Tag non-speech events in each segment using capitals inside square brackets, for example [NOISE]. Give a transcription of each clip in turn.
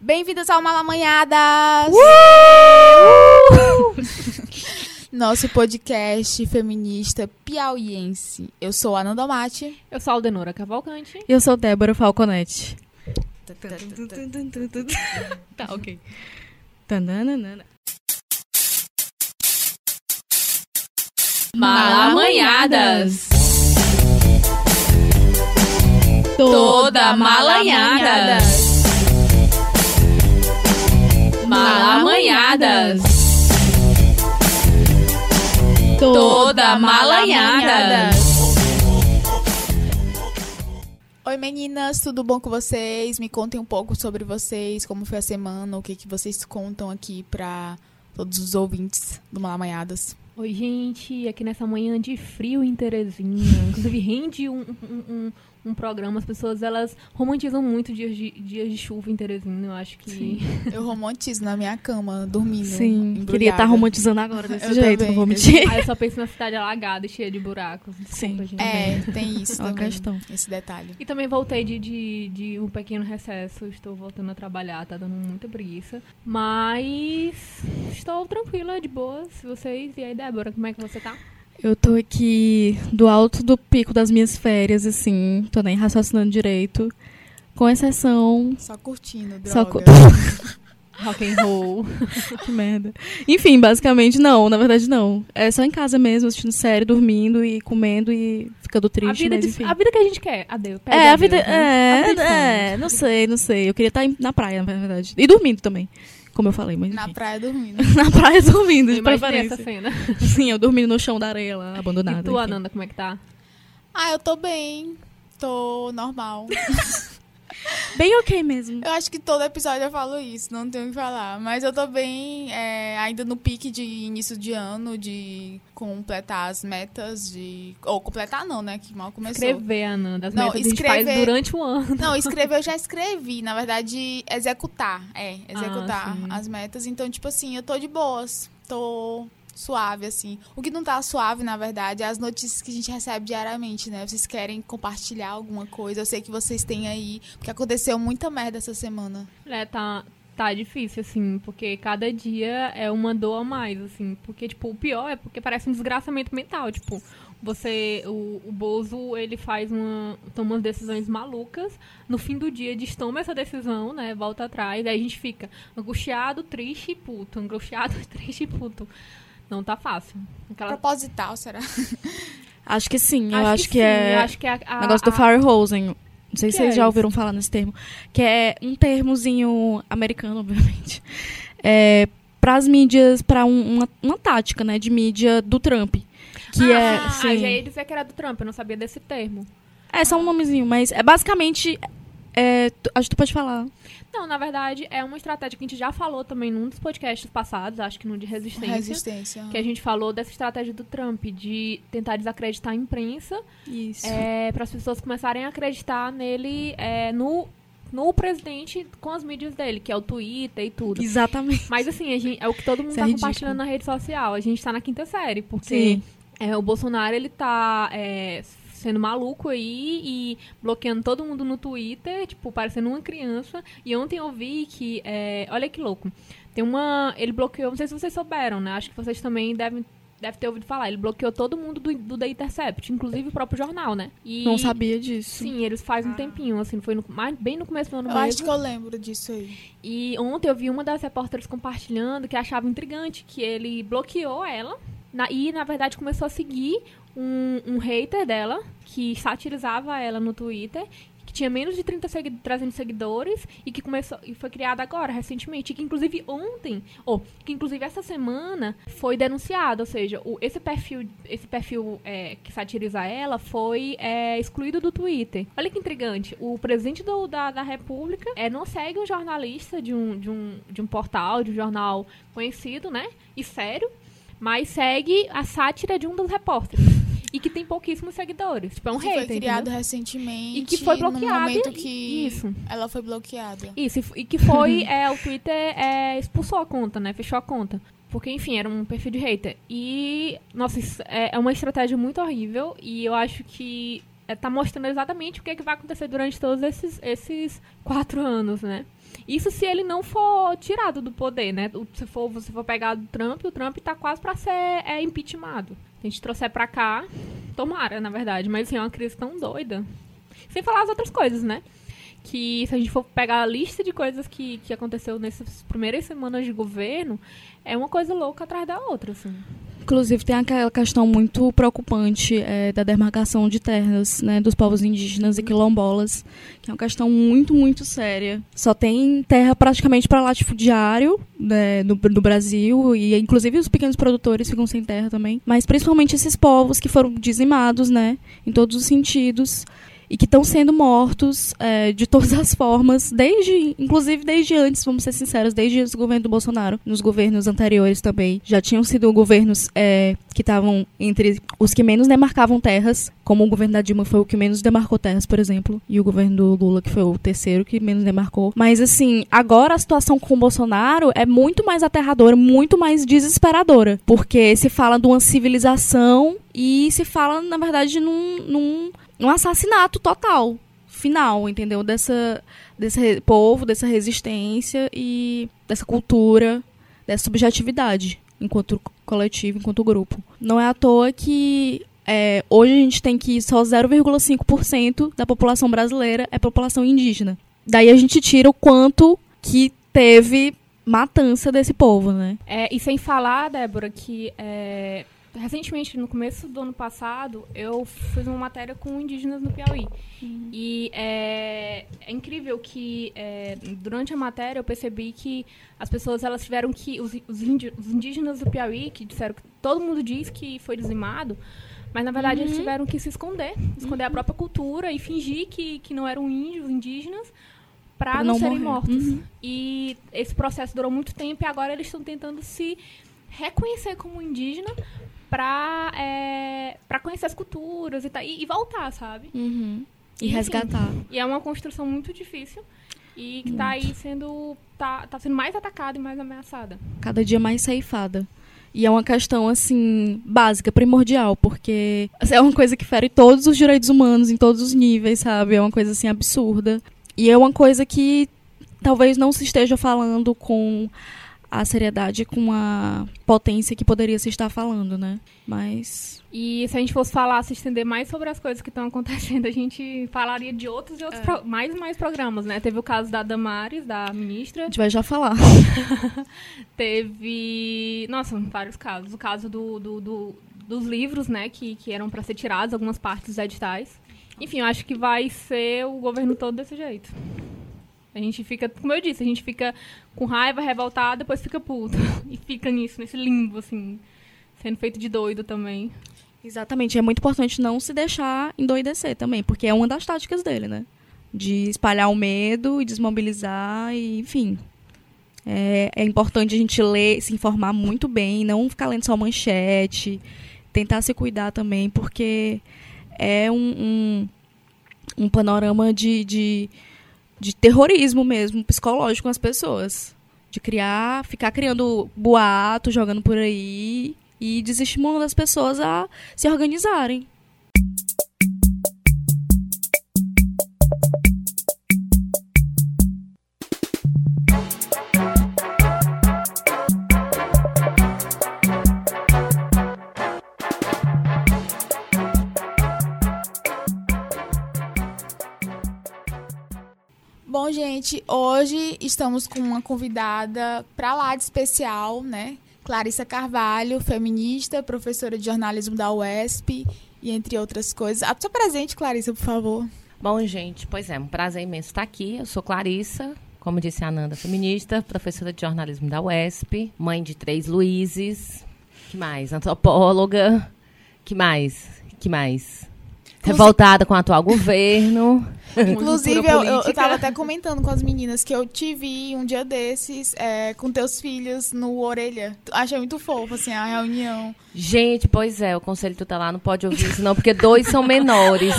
Bem-vindos ao Malamanhadas! [LAUGHS] Nosso podcast feminista piauiense. Eu sou a Nanda Mate. Eu sou a Aldenora Cavalcante. Eu sou Débora Falconetti. Tá, ok. Tananana. Malamanhadas. Toda malanhada. Malamanhadas. Toda malanhada. Oi meninas, tudo bom com vocês? Me contem um pouco sobre vocês, como foi a semana, o que, que vocês contam aqui pra todos os ouvintes do Malamanhadas. Oi, gente. Aqui nessa manhã de frio em Terezinha. Inclusive, rende um, um, um, um programa. As pessoas, elas romantizam muito dias de, dias de chuva em Terezinha. Eu acho que... [LAUGHS] Eu romantizo na minha cama, dormindo. Sim, embrulhada. queria estar romantizando agora desse Eu jeito, também, não vou eu mentir. Aí eu só penso na cidade alagada e cheia de buracos. Desculpa, Sim. gente. É, tem isso É uma também, questão. esse detalhe. E também voltei de, de, de um pequeno recesso. Estou voltando a trabalhar, tá dando muita preguiça. Mas estou tranquila, de boas. Vocês? E aí, Débora, como é que você tá? Eu tô aqui do alto do pico das minhas férias, assim, tô nem raciocinando direito. Com exceção. Só curtindo, droga. Só cu- [LAUGHS] Rock and roll. [LAUGHS] que merda. Enfim, basicamente não, na verdade não. É só em casa mesmo, assistindo série, dormindo e comendo e ficando a, triste, vida mas de- a vida que a gente quer. Adeus. pede É, a adeus, vida. né? A vida É, é, não sei, não sei. Eu queria estar na praia, na verdade. E dormindo também. Como eu falei, mas. Na enfim. praia dormindo. [LAUGHS] Na praia dormindo, de imaginei essa preferência. cena. Sim, eu dormindo no chão da areia lá, abandonada. e tu. Ananda, como é que tá? Ah, eu tô bem. Tô normal. [LAUGHS] Bem ok mesmo. Eu acho que todo episódio eu falo isso, não tenho o que falar. Mas eu tô bem, é, ainda no pique de início de ano, de completar as metas, de. Ou completar não, né? Que mal começou. Escrever, Ananda. As Não, metas que a gente faz escrever- durante o ano. Não, [LAUGHS] escrever eu já escrevi. Na verdade, executar. É, executar Ah, as metas. Então, tipo assim, eu tô de boas. Tô suave, assim. O que não tá suave, na verdade, é as notícias que a gente recebe diariamente, né? Vocês querem compartilhar alguma coisa? Eu sei que vocês têm aí, porque aconteceu muita merda essa semana. É, tá, tá difícil, assim, porque cada dia é uma dor a mais, assim. Porque, tipo, o pior é porque parece um desgraçamento mental, tipo... Você, o, o Bozo, ele faz uma, toma umas decisões malucas, no fim do dia destoma essa decisão, né, volta atrás, aí a gente fica angustiado, triste e puto, angustiado, [LAUGHS] triste e puto. Não tá fácil. Aquela, Proposital, será? [LAUGHS] Acho que sim, eu acho, que, sim, é. eu acho que é a, a, negócio do Firehosen. Não sei Que se vocês é já isso? ouviram falar nesse termo. Que é um termozinho americano, [LAUGHS] obviamente. É, pras mídias, pra um- uma, uma tática, né, de mídia do Trump. Que é. Ah, sim. já ia dizer que era do Trump, eu não sabia desse termo. É só um nomezinho, mas é basicamente. É, tu- acho que tu pode falar. Não, na verdade, é uma estratégia que a gente já falou também num dos podcasts passados, acho que no de resistência. Resistência. Que a gente falou dessa estratégia do Trump de tentar desacreditar a imprensa Isso. para as pessoas começarem a acreditar nele é, no, no presidente com as mídias dele, que é o Twitter e tudo. Exatamente. Mas assim, a gente- é o que todo mundo Isso é tá ridículo. compartilhando na rede social. A gente tá na quinta série, porque Sim. é, o Bolsonaro, ele tá é, sendo maluco aí e bloqueando todo mundo no Twitter, tipo, parecendo uma criança. E ontem eu vi que, é, olha que louco, tem uma, ele bloqueou, não sei se vocês souberam, né? Acho que vocês também devem, devem ter ouvido falar. Ele bloqueou todo mundo do, do The Intercept, inclusive o próprio jornal, né? E, Não sabia disso. Sim, eles faz um tempinho, assim, foi no- mais, bem no começo do ano Eu mesmo. acho que eu lembro disso aí. E ontem eu vi uma das repórteres compartilhando que achava intrigante que ele bloqueou ela na- e, na verdade, começou a seguir um, um hater dela que satirizava ela no Twitter. Que tinha menos de 30 segui 300 seguidores e que começou e foi criada agora, recentemente. Que, inclusive, ontem, ou que, inclusive, essa semana foi denunciado. Ou seja, o- esse perfil, esse perfil é, que satiriza ela foi é, excluído do Twitter. Olha que intrigante. O presidente do- da, da República é, não segue um jornalista de um, de, um, de um portal, de um jornal conhecido, né? E sério, mas segue a sátira de um dos repórteres. E que tem pouquíssimos seguidores. Tipo, é um que hater. foi criado entendeu? recentemente. E que foi No bloqueado. momento e- que Isso. ela foi bloqueada. Isso, e que foi, [LAUGHS] é, o Twitter é, expulsou a conta, né? Fechou a conta. Porque, enfim, era um perfil de hater. E, nossa, isso é é uma estratégia muito horrível. E eu acho que está mostrando exatamente o que, é que vai acontecer durante todos esses, esses quatro anos, né? Isso se ele não for tirado do poder, né? Se for, você for pegar do Trump, o Trump está quase para ser é, impeachmentado. A gente trouxer para cá, tomara, na verdade. Mas assim, é uma crise tão doida. Sem falar as outras coisas, né? Que se a gente for pegar a lista de coisas que, que aconteceu nessas primeiras semanas de governo, é uma coisa louca atrás da outra, assim. Inclusive, tem aquela questão muito preocupante é, da demarcação de terras né, dos povos indígenas e quilombolas, que é uma questão muito, muito séria. Só tem terra praticamente para latifundiário né, no, no, Brasil, e inclusive os pequenos produtores ficam sem terra também. Mas principalmente esses povos que foram dizimados né, em todos os sentidos e que estão sendo mortos é, de todas as formas, desde, inclusive desde antes, vamos ser sinceros, desde o governo do Bolsonaro, nos governos anteriores também, já tinham sido governos é, que estavam entre os que menos demarcavam terras, como o governo da Dilma foi o que menos demarcou terras, por exemplo, e o governo do Lula, que foi o terceiro que menos demarcou. Mas assim, agora a situação com o Bolsonaro é muito mais aterradora, muito mais desesperadora, porque se fala de uma civilização e se fala, na verdade, num, num um assassinato total, final, entendeu? Dessa, desse povo, dessa resistência e dessa cultura, dessa subjetividade enquanto coletivo, enquanto grupo. Não é à toa que é, hoje a gente tem que só 0,5% da população brasileira é população indígena. Daí a gente tira o quanto que teve matança desse povo, né? É, e sem falar, Débora, que é, recentemente, no começo do ano passado, eu fiz uma matéria com indígenas no Piauí. Uhum. E é, é, incrível que é, durante a matéria eu percebi que as pessoas elas tiveram que os, os, indígenas do Piauí que disseram que todo mundo diz que foi dizimado, mas na verdade uhum. eles tiveram que se esconder, esconder uhum. a própria cultura e fingir que, que não eram índios, indígenas para não, não, serem morrer. mortos. Uhum. E esse processo durou muito tempo e agora eles estão tentando se reconhecer como indígena pra, é, pra conhecer as culturas e, tá, e, e voltar, sabe? Uhum. E, resgatar. E é uma construção muito difícil e que está aí sendo tá, tá sendo mais atacada e mais ameaçada. Cada dia mais ceifada. E é uma questão, assim, básica, primordial, porque é uma coisa que fere todos os direitos humanos, em todos os níveis, sabe? É uma coisa, assim, absurda. E é uma coisa que talvez não se esteja falando com a seriedade com a potência que poderia se estar falando, né? Mas. E se a gente fosse falar, se estender mais sobre as coisas que estão acontecendo, a gente falaria de outros e outros, é. pro... mais e mais programas, né? Teve o caso da Damares, da ministra. A gente vai já falar. [LAUGHS] Teve. Nossa, vários casos. O caso do, do, do dos livros, né? Que, que eram para ser tirados, algumas partes dos editais. Enfim, eu acho que vai ser o governo todo desse jeito. A gente fica, como eu disse, a gente fica com raiva, revoltado, depois fica puto. [LAUGHS] E fica nisso, nesse limbo, assim, sendo feito de doido também. Exatamente. É muito importante não se deixar endoidecer também, porque é uma das táticas dele, né? De espalhar o medo e desmobilizar, e, enfim. É, é importante a gente ler, se informar muito bem, não ficar lendo só manchete, tentar se cuidar também, porque é um, um, um panorama de, de de terrorismo mesmo, psicológico com as pessoas. De criar, ficar criando boato, jogando por aí e desestimulando as pessoas a se organizarem. Gente, hoje estamos com uma convidada para lá de especial, né? Clarissa Carvalho, feminista, professora de jornalismo da UESP e entre outras coisas. A sua presente, Clarissa, por favor. Bom, gente, pois é, um prazer imenso estar aqui. Eu sou Clarissa, como disse a Ananda, feminista, professora de jornalismo da UESP, mãe de três Luizes. Que mais? Antropóloga. Que mais? Que mais? Revoltada com o atual governo. [LAUGHS] Inclusive, eu, eu, eu tava até comentando com as meninas que eu te vi um dia desses é, com teus filhos no Orelha. Achei muito fofo, assim, a reunião. Gente, pois é, o conselho tutelar não pode ouvir isso, não, porque dois são menores.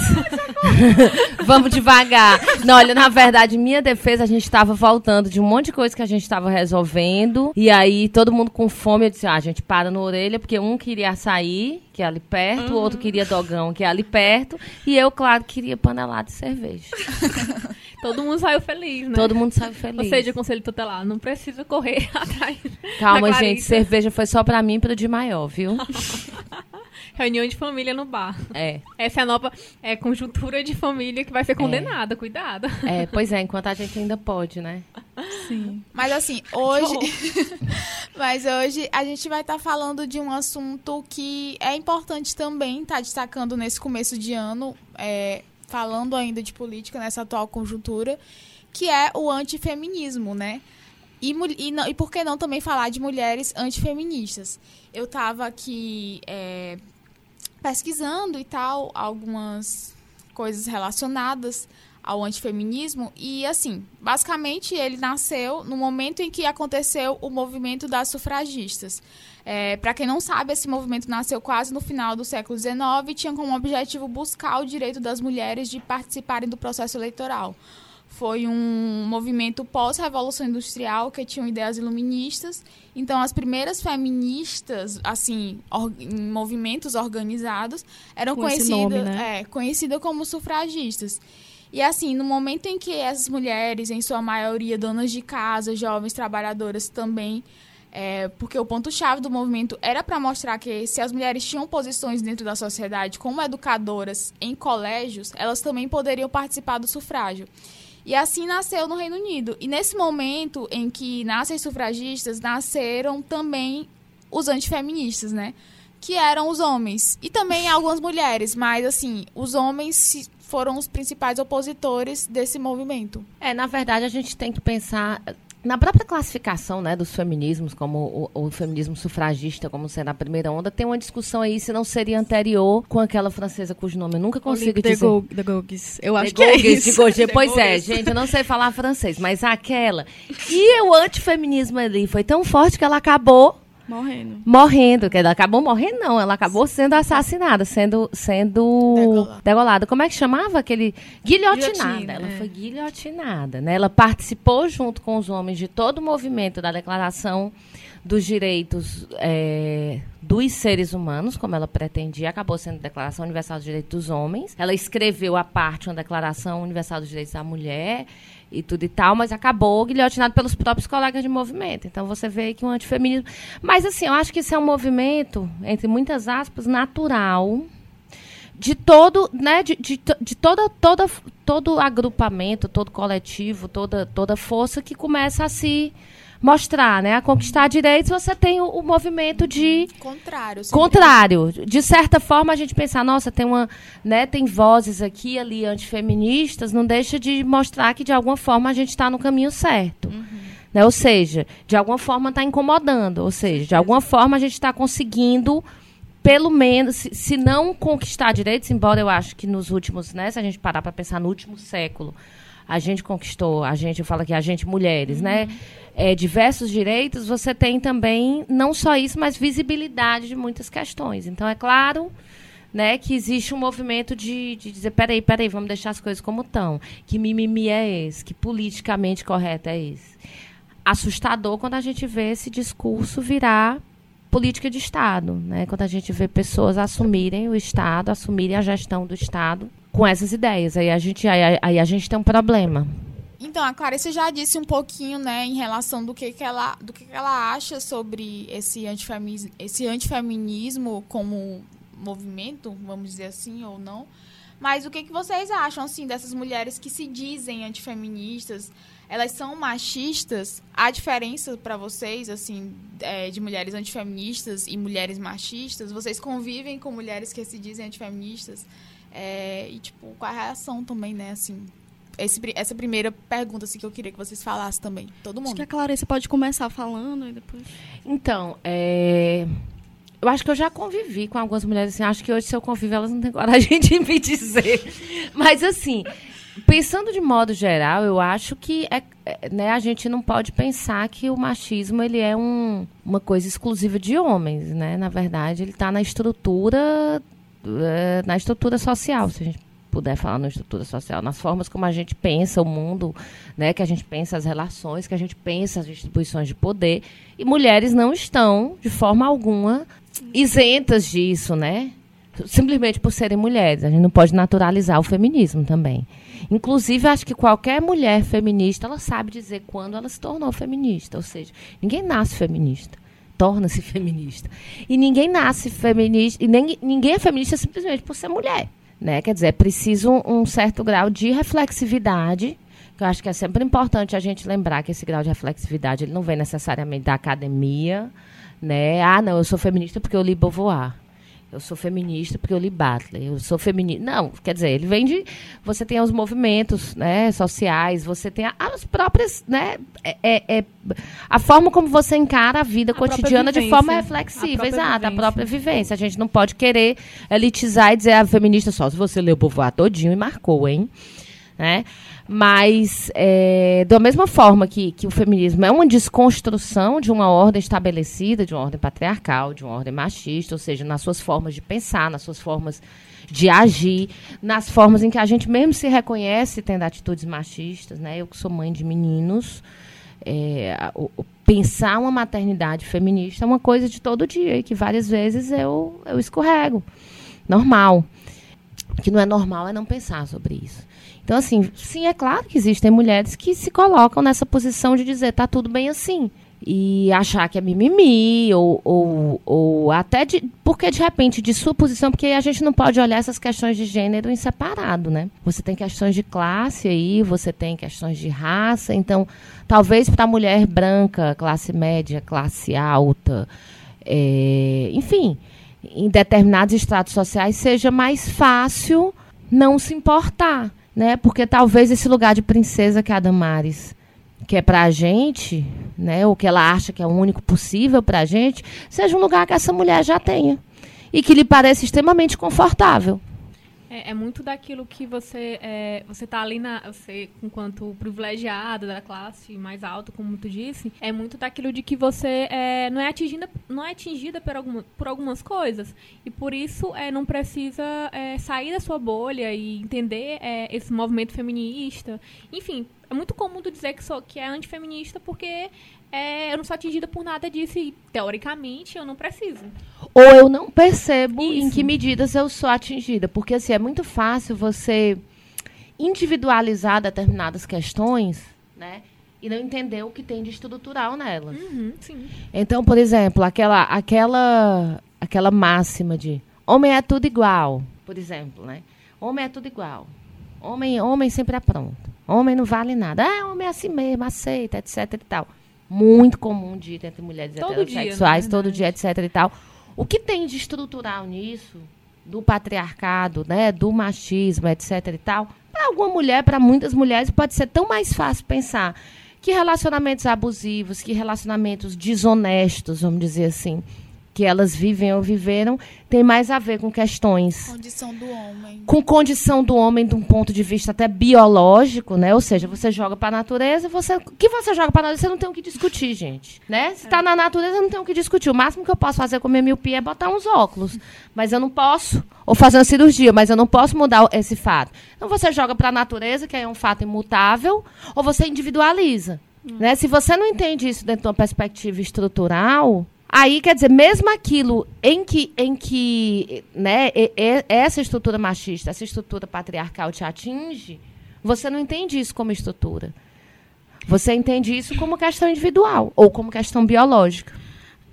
[LAUGHS] Vamos devagar. Não, olha, na verdade, minha defesa, a gente estava voltando de um monte de coisa que a gente estava resolvendo. E aí, todo mundo com fome, eu disse, ah, a gente para na orelha, porque um queria açaí, que é ali perto, o outro queria dogão, que é ali perto. E eu, claro, queria panelada de cerveja. [LAUGHS] Todo mundo saiu feliz, né? Todo mundo saiu feliz. Ou seja, conselho tutelar, não precisa correr [LAUGHS] atrás. Calma, gente, cerveja foi só pra mim e pro de maior, viu? [LAUGHS] Reunião de família no bar. É. Essa é a nova é, conjuntura de família que vai ser condenada, cuidado. É, pois é, enquanto a gente ainda pode, né? Sim. Mas assim, hoje. [LAUGHS] Mas hoje a gente vai estar falando de um assunto que é importante também, tá destacando nesse começo de ano, é, falando ainda de política nessa atual conjuntura, que é o antifeminismo, né? E, e, não- e por que não também falar de mulheres antifeministas? Eu estava aqui é, pesquisando e tal, algumas coisas relacionadas ao antifeminismo e assim, basicamente ele nasceu no momento em que aconteceu o movimento das sufragistas. É, Para quem não sabe, esse movimento nasceu quase no final do século XIX e tinha como objetivo buscar o direito das mulheres de participarem do processo eleitoral. Foi um movimento pós-revolução industrial que tinham ideias iluministas. Então, as primeiras feministas, assim, or- em movimentos organizados, eram Com conhecidas, nome, né? é, conhecidas como sufragistas. E assim, no momento em que essas mulheres, em sua maioria donas de casa, jovens trabalhadoras também, é, porque o ponto-chave do movimento era para mostrar que se as mulheres tinham posições dentro da sociedade como educadoras em colégios, elas também poderiam participar do sufrágio. E assim nasceu no Reino Unido. E nesse momento em que nascem as sufragistas, nasceram também os antifeministas, né? Que eram os homens. E também algumas mulheres, mas assim, os homens foram os principais opositores desse movimento. É, na verdade, a gente tem que pensar na própria classificação né, dos feminismos, como o, o feminismo sufragista, como sendo a primeira onda, tem uma discussão aí se não seria anterior com aquela francesa cujo nome eu nunca consigo The dizer. Go- The Gogues. Eu acho De que é Gauguin, de isso. De [LAUGHS] Pois é, gente, eu não sei falar francês, mas aquela. E o antifeminismo ali foi tão forte que ela acabou Morrendo. morrendo. Que ela acabou morrendo, não. Ela acabou sendo assassinada, sendo, sendo Degolada. degolada. Como é que chamava aquele? Guilhotinada. Guilhotina, ela é. foi guilhotinada, né? Ela participou junto com os homens de todo o movimento da declaração dos direitos é, dos seres humanos, como ela pretendia, acabou sendo a Declaração Universal dos Direitos dos Homens. Ela escreveu a parte uma Declaração Universal dos Direitos da Mulher e tudo e tal, mas acabou guilhotinado pelos próprios colegas de movimento. Então você vê que um antifeminismo. Mas assim, eu acho que isso é um movimento, entre muitas aspas, natural de todo, né, de, de, de toda, toda, todo agrupamento, todo coletivo, toda, toda força que começa a se mostrar, né, a conquistar direitos, você tem o, o movimento de Contrário. contrário. De certa forma, a gente pensar, nossa, tem uma, né, tem vozes aqui ali antifeministas, não deixa de mostrar que de alguma forma a gente está no caminho certo. Né? Ou seja, de alguma forma está incomodando. Ou seja, de alguma forma a gente está conseguindo, pelo menos, se, se não conquistar direitos, embora eu acho que nos últimos, né, se a gente parar para pensar no último século, a gente conquistou, a gente, eu falo aqui, a gente mulheres, né? É, diversos direitos, você tem também, não só isso, mas visibilidade de muitas questões. Então, é claro né, que existe um movimento de, de dizer, peraí, peraí, vamos deixar as coisas como estão. Que mimimi é esse? Que politicamente correto é esse? Assustador quando a gente vê esse discurso virar política de Estado, né? Quando a gente vê pessoas assumirem o Estado, assumirem a gestão do Estado com essas ideias. Aí a gente, aí, aí a gente tem um problema. Então, a Clarice já disse um pouquinho, né, em relação do que, que ela, do que, que ela acha sobre esse antifeminismo, esse antifeminismo como movimento, vamos dizer assim, ou não. Mas o que, que vocês acham, assim, dessas mulheres que se dizem antifeministas? Elas são machistas? Há diferença para vocês, assim, é, de mulheres antifeministas e mulheres machistas? Vocês convivem com mulheres que se dizem antifeministas? É, e, tipo, qual a reação também, né, assim? Esse essa primeira pergunta, assim, que eu queria que vocês falassem também. Todo Acho mundo. que a Clarissa pode começar falando e depois. Então, é, eu acho que eu já convivi com algumas mulheres assim. Acho que hoje, se eu convivo, elas não têm coragem de me dizer. Mas, assim, pensando de modo geral, eu acho que é, é, né, a gente não pode pensar que o machismo ele é um, uma coisa exclusiva de homens, né? Na verdade, ele está na estrutura, é, na estrutura social. Se a gente puder falar no estrutura social, nas formas como a gente pensa o mundo, né, que a gente pensa as relações, que a gente pensa as distribuições de poder, e mulheres não estão de forma alguma isentas disso, né? Simplesmente por serem mulheres, a gente não pode naturalizar o feminismo também. Inclusive, acho que qualquer mulher feminista, ela sabe dizer quando ela se tornou feminista, ou seja, ninguém nasce feminista torna-se feminista. E ninguém nasce feminista, e nem, ninguém é feminista simplesmente por ser mulher. Né? Quer dizer, é preciso um, certo grau de reflexividade, que eu acho que é sempre importante a gente lembrar que esse grau de reflexividade ele não vem necessariamente da academia. Né? Ah, não, eu sou feminista porque eu li Beauvoir eu sou feminista porque eu li Butler, eu sou feminista. Não, quer dizer, ele vem de. Você tem os movimentos né, sociais, você tem as próprias. Né, é, é, é, a forma como você encara a vida a cotidiana de forma reflexiva, a exato, vivência. a própria vivência. A gente não pode querer elitizar e dizer a ah, feminista só se você leu o Beauvoir todinho e marcou, hein? Né? Mas, é, da mesma forma que, que o feminismo é uma desconstrução de uma ordem estabelecida, de uma ordem patriarcal, de uma ordem machista, ou seja, nas suas formas de pensar, nas suas formas de agir, nas formas em que a gente mesmo se reconhece tendo atitudes machistas. Né? Eu que sou mãe de meninos, é, o, o pensar uma maternidade feminista é uma coisa de todo dia e que várias vezes eu, eu escorrego. Normal. O que não é normal é não pensar sobre isso. Então, assim, sim, é claro que existem mulheres que se colocam nessa posição de dizer tá tudo bem assim. E achar que é mimimi, ou, ou, ou até de. Porque, de repente, de sua posição, porque a gente não pode olhar essas questões de gênero em separado, né? Você tem questões de classe aí, você tem questões de raça. Então, talvez para mulher branca, classe média, classe alta, é, enfim, em determinados estratos sociais, seja mais fácil não se importar né? Porque talvez esse lugar de princesa que a Damares que é para a gente, né? Ou que ela acha que é o único possível para a gente, seja um lugar que essa mulher já tenha e que lhe pareça extremamente confortável. É, é, muito daquilo que você é, você tá ali na você enquanto privilegiada da classe mais alta, como tu disse, é muito daquilo de que você é, não é atingida não é atingida por, alguma, por algumas coisas e por isso é, não precisa é, sair da sua bolha e entender é, esse movimento feminista. Enfim, é muito comum tu dizer que sou que é antifeminista porque é, eu não sou atingida por nada disso e, teoricamente, eu não preciso. Ou eu não percebo Isso. em que medidas eu sou atingida. Porque, assim, é muito fácil você individualizar determinadas questões, né? E não entender o que tem de estrutural nelas. Uhum, então, por exemplo, aquela, aquela, aquela máxima de homem é tudo igual, por exemplo, né? Homem é tudo igual. Homem, homem sempre é pronto. Homem não vale nada. Ah, homem é assim mesmo, aceita, etc e tal muito comum de entre mulheres todo heterossexuais, dia, todo dia, etc e tal. O que tem de estrutural nisso, do patriarcado, né, do machismo, etc e tal, para alguma mulher, para muitas mulheres, pode ser tão mais fácil pensar que relacionamentos abusivos, que relacionamentos desonestos, vamos dizer assim, que elas vivem ou viveram tem mais a ver com questões. Condição do homem. Com condição do homem de um ponto de vista até biológico, né? Ou seja, você joga para a natureza, você. O que você joga para a natureza, você não tem o que discutir, gente. Né? Se está é. na natureza, não tem o que discutir. O máximo que eu posso fazer com a minha miopia é botar uns óculos. Mas eu não posso. Ou fazer uma cirurgia, mas eu não posso mudar esse fato. Então você joga para a natureza, que é um fato imutável, ou você individualiza. Hum. Né? Se você não entende isso dentro de uma perspectiva estrutural, Aí, quer dizer, mesmo aquilo em que, em que né, essa estrutura machista, essa estrutura patriarcal te atinge, você não entende isso como estrutura. Você entende isso como questão individual ou como questão biológica.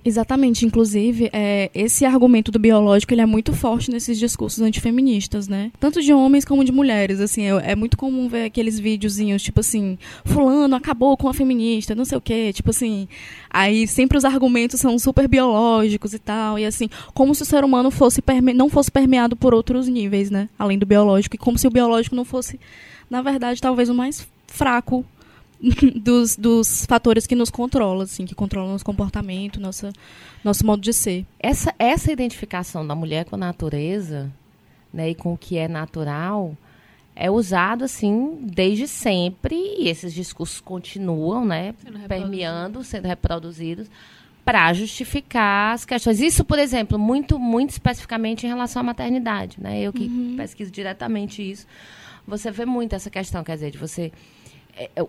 Exatamente, inclusive, é, esse argumento do biológico ele é muito forte nesses discursos antifeministas, né? Tanto de homens como de mulheres, assim, é, é, muito comum ver aqueles videozinhos, tipo assim, fulano acabou com a feminista, não sei o quê, tipo assim, aí sempre os argumentos são super biológicos e tal, e assim, como se o ser humano fosse não fosse permeado por outros níveis, né? Além do biológico, e como se o biológico não fosse, na verdade, talvez o mais fraco [LAUGHS] dos, dos fatores que nos controlam, assim, que controlam nosso comportamento, nossa, nosso modo de ser. Essa, essa identificação da mulher com a natureza, né, e com o que é natural, é usado assim desde sempre e esses discursos continuam, né, sendo permeando, sendo reproduzidos para justificar as questões. Isso, por exemplo, muito, muito especificamente em relação à maternidade, né? Eu que Uhum. pesquiso diretamente isso, você vê muito essa questão, quer dizer, de você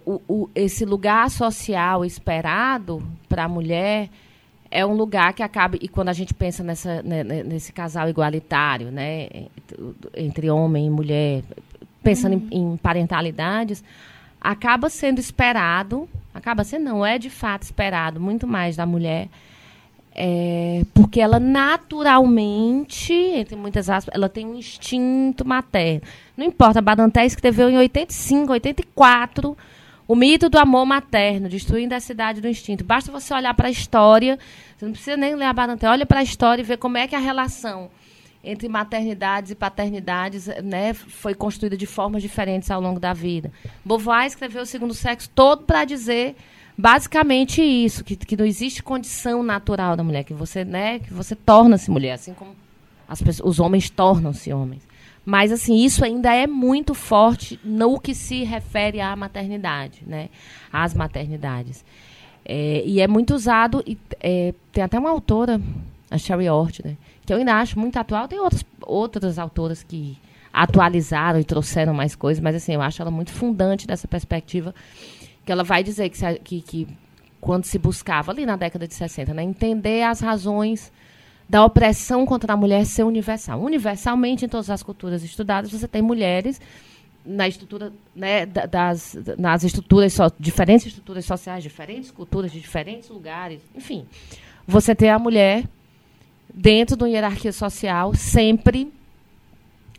o, o- esse lugar social esperado para a mulher é um lugar que acaba e quando a gente pensa nessa né, né, nesse casal igualitário, né, entre homem e mulher, pensando em, em parentalidades, acaba sendo esperado, acaba sendo não é de fato esperado muito mais da mulher é, porque ela naturalmente, entre muitas aspas, ela tem um instinto materno. Não importa, Badanté escreveu em 85, 84 o mito do amor materno, destruindo a cidade do instinto. Basta você olhar para a história, você não precisa nem ler a Badanté, olha para a história e ver como é que a relação entre maternidades e paternidades né, foi construída de formas diferentes ao longo da vida. Beauvoir escreveu o Segundo Sexo todo para dizer basicamente isso, que, que não existe condição natural da mulher, que você, né, que você torna-se mulher, assim como as pessoas, os homens tornam-se homens. Mas assim, isso ainda é muito forte no que se refere à maternidade, né? Às maternidades. É, e é muito usado, e, é, tem até uma autora, a Sherry Ortner, que eu ainda acho muito atual. Tem outras, outras autoras que atualizaram e trouxeram mais coisas, mas assim, eu acho ela muito fundante dessa perspectiva, que ela vai dizer que, se- que, que quando se buscava, ali na década de 60, né, entender as razões da opressão contra a mulher ser universal. Universalmente, em todas as culturas estudadas, você tem mulheres na estrutura, né, da- das, nas estruturas, so, diferentes estruturas sociais, diferentes culturas de diferentes lugares, enfim. Você tem a mulher dentro de uma hierarquia social sempre,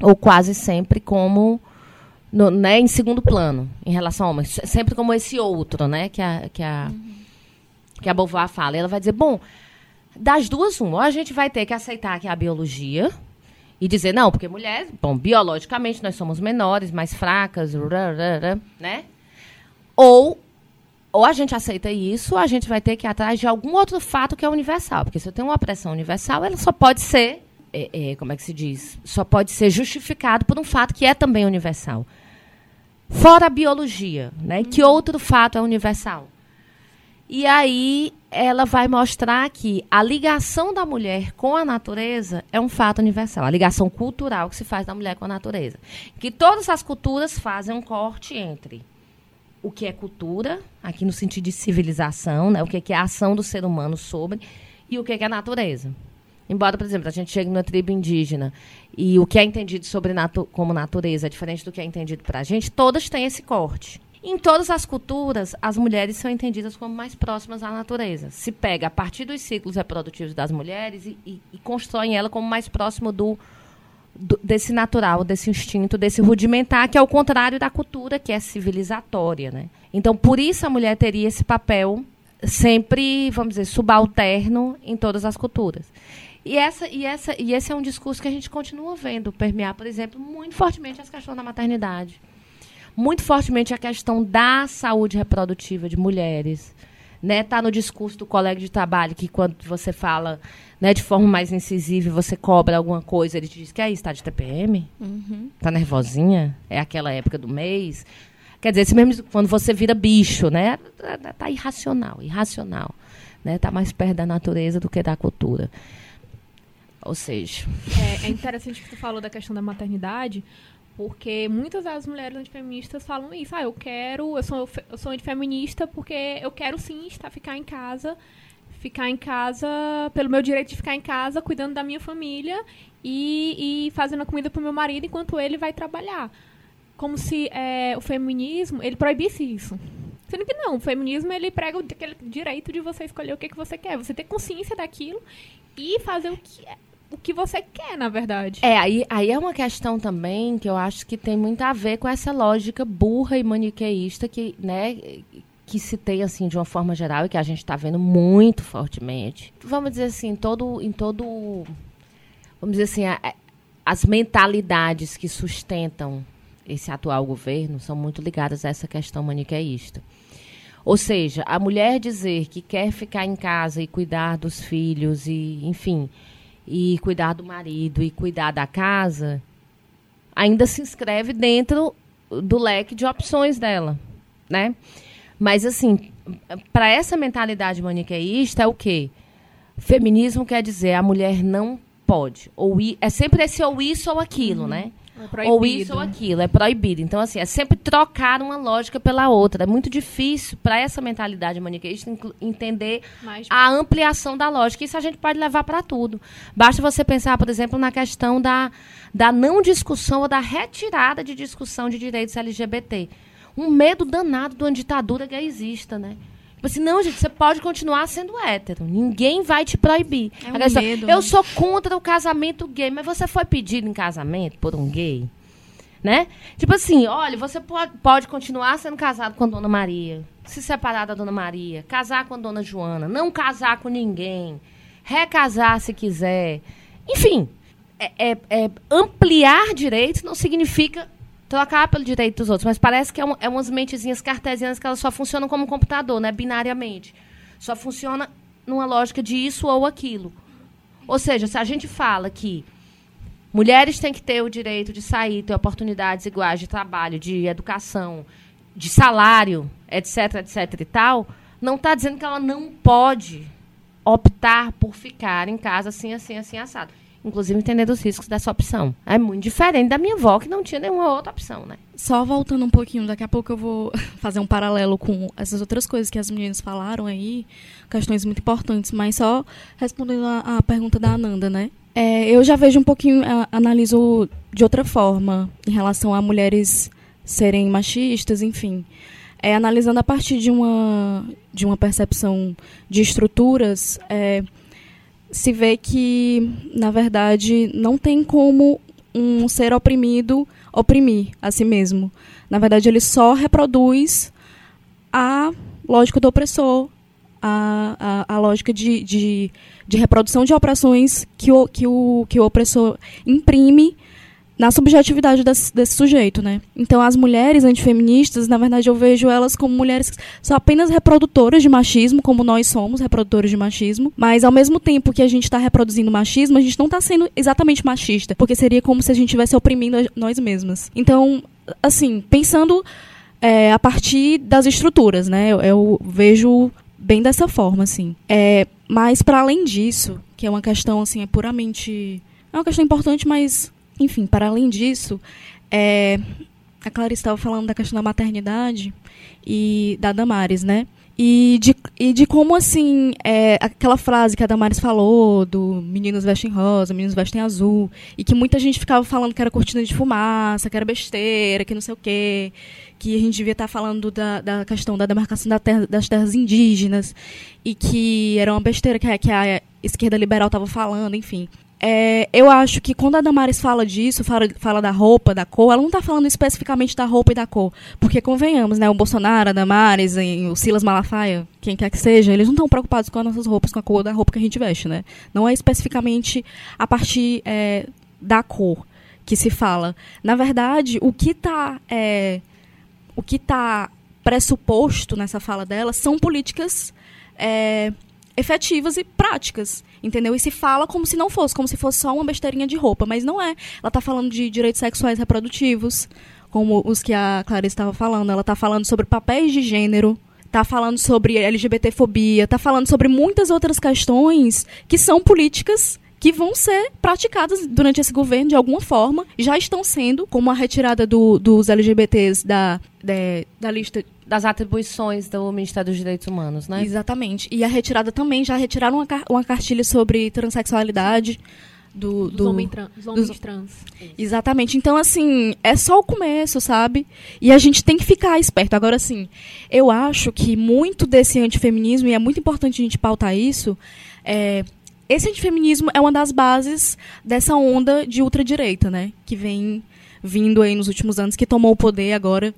ou quase sempre, como no- né, em segundo plano, em relação ao homem. Se- Sempre como esse outro, né, que a, que a, que a Beauvoir fala. E ela vai dizer, bom, das duas, uma. Ou a gente vai ter que aceitar que é a biologia e dizer, não, porque mulher, bom, biologicamente nós somos menores, mais fracas, né? Ou, ou a gente aceita isso, ou a gente vai ter que ir atrás de algum outro fato que é universal. Porque se eu tenho uma opressão universal, ela só pode ser, é, é, como é que se diz? Só pode ser justificado por um fato que é também universal. Fora a biologia, né? Que outro fato é universal? E aí ela vai mostrar que a ligação da mulher com a natureza é um fato universal, a ligação cultural que se faz da mulher com a natureza. Que todas as culturas fazem um corte entre o que é cultura, aqui no sentido de civilização, né? o que é a ação do ser humano sobre, e o que é a natureza. Embora, por exemplo, a gente chegue numa tribo indígena e o que é entendido sobre natu como natureza é diferente do que é entendido para a gente, todas têm esse corte. Em todas as culturas, as mulheres são entendidas como mais próximas à natureza. Se pega a partir dos ciclos reprodutivos das mulheres e, e, e constrói ela como mais próximo do, do- desse natural, desse instinto, desse rudimentar, que é o contrário da cultura, que é civilizatória. Né? Então, por isso a mulher teria esse papel sempre, vamos dizer, subalterno em todas as culturas. E, essa, e, essa, e esse é um discurso que a gente continua vendo permear, por exemplo, muito fortemente as questões da maternidade. Muito fortemente a questão da saúde reprodutiva de mulheres. Né, tá no discurso do colega de trabalho que quando você fala né, de forma mais incisiva você cobra alguma coisa, ele te diz que é isso, tá de TPM? Tá nervosinha? É aquela época do mês? Quer dizer, esse mesmo quando você vira bicho, né? Tá irracional, irracional. Né? Tá mais perto da natureza do que da cultura. Ou seja, É, é interessante que tu falou da questão da maternidade, porque muitas das mulheres antifeministas falam isso. Ah, eu quero, eu sou, eu sou antifeminista porque eu quero sim estar, ficar em casa, ficar em casa, pelo meu direito de ficar em casa, cuidando da minha família e, e fazendo a comida pro meu marido enquanto ele vai trabalhar. Como se é, o feminismo, ele proibisse isso. Sendo que não, o feminismo, ele prega o- direito de você escolher o que, que você quer. Você ter consciência daquilo e fazer o que, é- o que você quer, na verdade. É, aí, aí é uma questão também que eu acho que tem muito a ver com essa lógica burra e maniqueísta que, né, que se tem assim de uma forma geral e que a gente está vendo muito fortemente. Vamos dizer assim, todo, em todo, vamos dizer assim, a- as mentalidades que sustentam esse atual governo são muito ligadas a essa questão maniqueísta. Ou seja, a mulher dizer que quer ficar em casa e cuidar dos filhos e, enfim, e cuidar do marido e cuidar da casa, ainda se inscreve dentro do leque de opções dela, né? Mas assim, para essa mentalidade maniqueísta é o quê? Feminismo quer dizer a mulher não pode. Ou i- é sempre esse ou isso ou aquilo, né? É Ou isso ou aquilo, é proibido. Então, assim, é sempre trocar uma lógica pela outra. É muito difícil para essa mentalidade maniqueísta entender Mas, a ampliação da lógica. Isso a gente pode levar para tudo. Basta você pensar, por exemplo, na questão da, da não discussão ou da retirada de discussão de direitos LGBT. Um medo danado de uma ditadura gaysista, né? Tipo assim, não, gente, você pode continuar sendo hétero. Ninguém vai te proibir. É um A questão, medo, eu né? sou contra o casamento gay, mas você foi pedido em casamento por um gay? Né? Tipo assim, olha, você pode, pode continuar sendo casado com a Dona Maria, se separar da Dona Maria, casar com a Dona Joana, não casar com ninguém, recasar se quiser. Enfim, é, é- é ampliar direitos não significa trocar pelo direito dos outros, mas parece que é, um, é umas mentezinhas cartesianas que elas só funcionam como computador, né? Binariamente. Só funciona numa lógica de isso ou aquilo. Ou seja, se a gente fala que mulheres têm que ter o direito de sair, ter oportunidades iguais de trabalho, de educação, de salário, etc, etc e tal, não está dizendo que ela não pode optar por ficar em casa assim, assim, assim, assado. Inclusive entender os riscos dessa opção. É muito diferente da minha avó, que não tinha nenhuma outra opção, né? Só voltando um pouquinho, daqui a pouco eu vou [LAUGHS] fazer um paralelo com essas outras coisas que as meninas falaram aí, questões muito importantes, mas só respondendo a, pergunta da Ananda, né? É, eu já vejo um pouquinho, analiso de outra forma em relação a mulheres serem machistas, enfim. É, analisando a partir de uma, de uma percepção de estruturas, é, se vê que, na verdade, não tem como um ser oprimido oprimir a si mesmo. Na verdade, ele só reproduz a lógica do opressor, a, a, a lógica de, de, de reprodução de opressões que o, que o, que o opressor imprime na subjetividade desse, desse sujeito, né? Então, as mulheres antifeministas, na verdade, eu vejo elas como mulheres que são apenas reprodutoras de machismo, como nós somos reprodutores de machismo, mas ao mesmo tempo que a gente está reproduzindo machismo, a gente não está sendo exatamente machista, porque seria como se a gente estivesse oprimindo nós mesmas. Então, assim, pensando é, a partir das estruturas, né? Eu, eu vejo bem dessa forma, assim. É, mas para além disso, que é uma questão assim, é puramente é uma questão importante, mas enfim, para além disso, é, a Clarice estava falando da questão da maternidade e da Damares, né? E de, e de como, assim, é, aquela frase que a Damares falou, do meninos vestem rosa, meninos vestem azul, e que muita gente ficava falando que era cortina de fumaça, que era besteira, que não sei o quê, que a gente devia estar falando da, da questão da demarcação da terra- das terras indígenas, e que era uma besteira que que a esquerda liberal estava falando, enfim. É, eu acho que quando a Damares fala disso, fala, fala da roupa, da cor, ela não está falando especificamente da roupa e da cor. Porque, convenhamos, né, o Bolsonaro, a Damares, o Silas Malafaia, quem quer que seja, eles não estão preocupados com as nossas roupas, com a cor da roupa que a gente veste, né? Não é especificamente a partir é, da cor que se fala. Na verdade, o que está o que está pressuposto nessa fala dela são políticas é, efetivas e práticas, entendeu? E se fala como se não fosse, como se fosse só uma besteirinha de roupa, mas não é. Ela está falando de direitos sexuais reprodutivos, como os que a Clarice estava falando. Ela está falando sobre papéis de gênero, está falando sobre LGBTfobia, está falando sobre muitas outras questões que são políticas que vão ser praticadas durante esse governo de alguma forma, já estão sendo, como a retirada do- dos LGBTs da, da, da lista Das atribuições do Ministério dos Direitos Humanos, né? Exatamente. E a retirada também, já retiraram uma, car- uma cartilha sobre transexualidade do... Dos, do homens tran- dos homens trans. Exatamente. Então, assim, é só o começo, sabe? E a gente tem que ficar esperto. Agora, assim, eu acho que muito desse antifeminismo, e é muito importante a gente pautar isso, é, esse antifeminismo é uma das bases dessa onda de ultradireita, né? Que vem vindo aí nos últimos anos, que tomou o poder agora,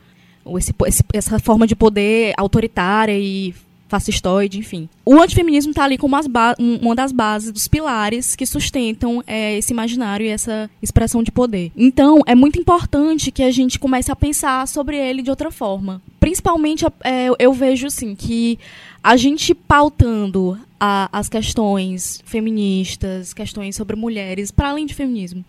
esse, essa forma de poder autoritária e fascistoide, enfim. O antifeminismo está ali como um- uma das bases, dos pilares que sustentam é, esse imaginário e essa expressão de poder. Então, é muito importante que a gente comece a pensar sobre ele de outra forma. Principalmente, é, eu vejo assim, que a gente pautando a- as questões feministas, questões sobre mulheres, para além de feminismo,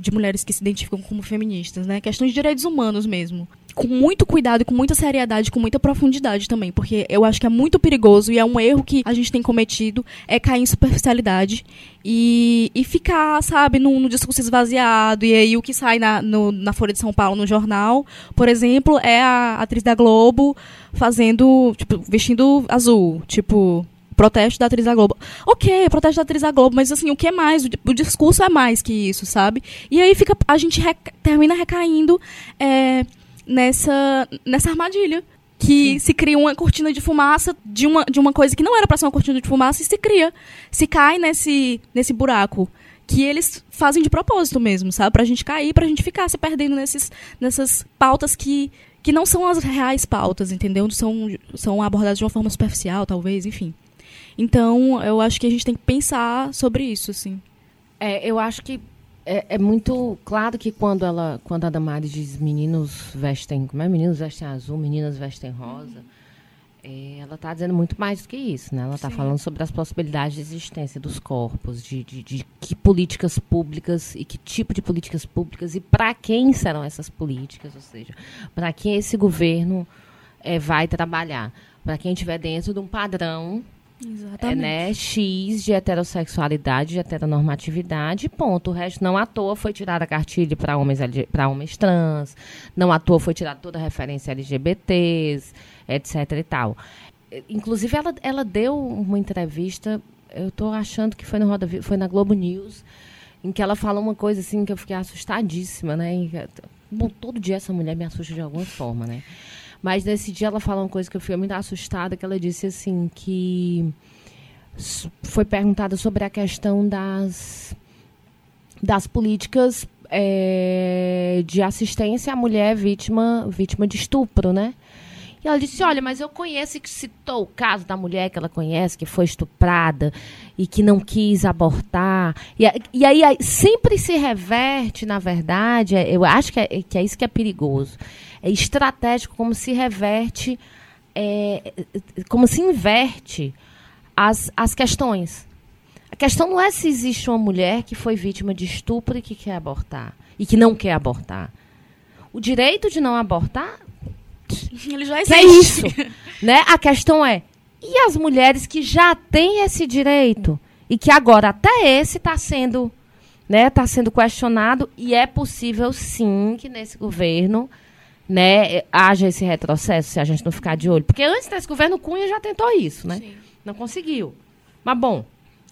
de mulheres que se identificam como feministas, né? Questões de direitos humanos mesmo. Com muito cuidado, com muita seriedade, com muita profundidade também, porque eu acho que é muito perigoso e é um erro que a gente tem cometido, é cair em superficialidade e, e ficar, sabe, no, no discurso esvaziado, e aí o que sai na, no, na Folha de São Paulo, no jornal, por exemplo, é a atriz da Globo fazendo, tipo, vestindo azul, tipo, protesto da atriz da Globo. Ok, protesto da atriz da Globo, mas assim, o que é mais? O, discurso é mais que isso, sabe? E aí fica, a gente termina recaindo é, nessa, nessa armadilha. Que Sim. se cria uma cortina de fumaça de uma, de uma coisa que não era para ser uma cortina de fumaça e se cria. Se cai nesse, nesse buraco que eles fazem de propósito mesmo, sabe? Pra gente cair, pra gente ficar se perdendo nesses, nessas pautas que, que não são as reais pautas, entendeu? São, são abordadas de uma forma superficial, talvez, enfim. Então, eu acho que a gente tem que pensar sobre isso, assim. É, eu acho que é, é, muito claro que quando ela, quando a Damares diz meninos vestem, como é? Meninos vestem azul, meninas vestem rosa, é, ela está dizendo muito mais do que isso, né? Ela está falando sobre as possibilidades de existência dos corpos, de, de, de, que políticas públicas e que tipo de políticas públicas e para quem serão essas políticas, ou seja, para quem esse governo é, vai trabalhar, para quem estiver dentro de um padrão é, né, X de heterossexualidade, de heteronormatividade, ponto. O resto não à toa foi tirada a cartilha para homens, homens trans, não à toa foi tirada toda a referência LGBTs, etc e tal. Inclusive, ela, ela deu uma entrevista, eu estou achando que foi, no Roda, foi na Globo News, em que ela falou uma coisa assim que eu fiquei assustadíssima, né? Bom, todo dia essa mulher me assusta de alguma forma, né? Mas nesse dia ela falou uma coisa que eu fiquei muito assustada, que ela disse assim que foi perguntada sobre a questão das das políticas é, de assistência à mulher vítima vítima de estupro, né? E ela disse: Olha, mas eu conheço que citou o caso da mulher que ela conhece, que foi estuprada e que não quis abortar. E, e aí, aí, sempre se reverte, na verdade, é, eu acho que é, que é isso que é perigoso é estratégico, como se reverte, é, como se inverte as, as questões. A questão não é se existe uma mulher que foi vítima de estupro e que quer abortar, e que não quer abortar. O direito de não abortar. Ele já existe. é isso. né? A questão é: e as mulheres que já têm esse direito? E que agora até esse está sendo, né, tá sendo questionado, e é possível sim que nesse governo né, haja esse retrocesso se a gente não ficar de olho. Porque antes desse governo, Cunha já tentou isso, né? Sim. Não conseguiu. Mas, bom,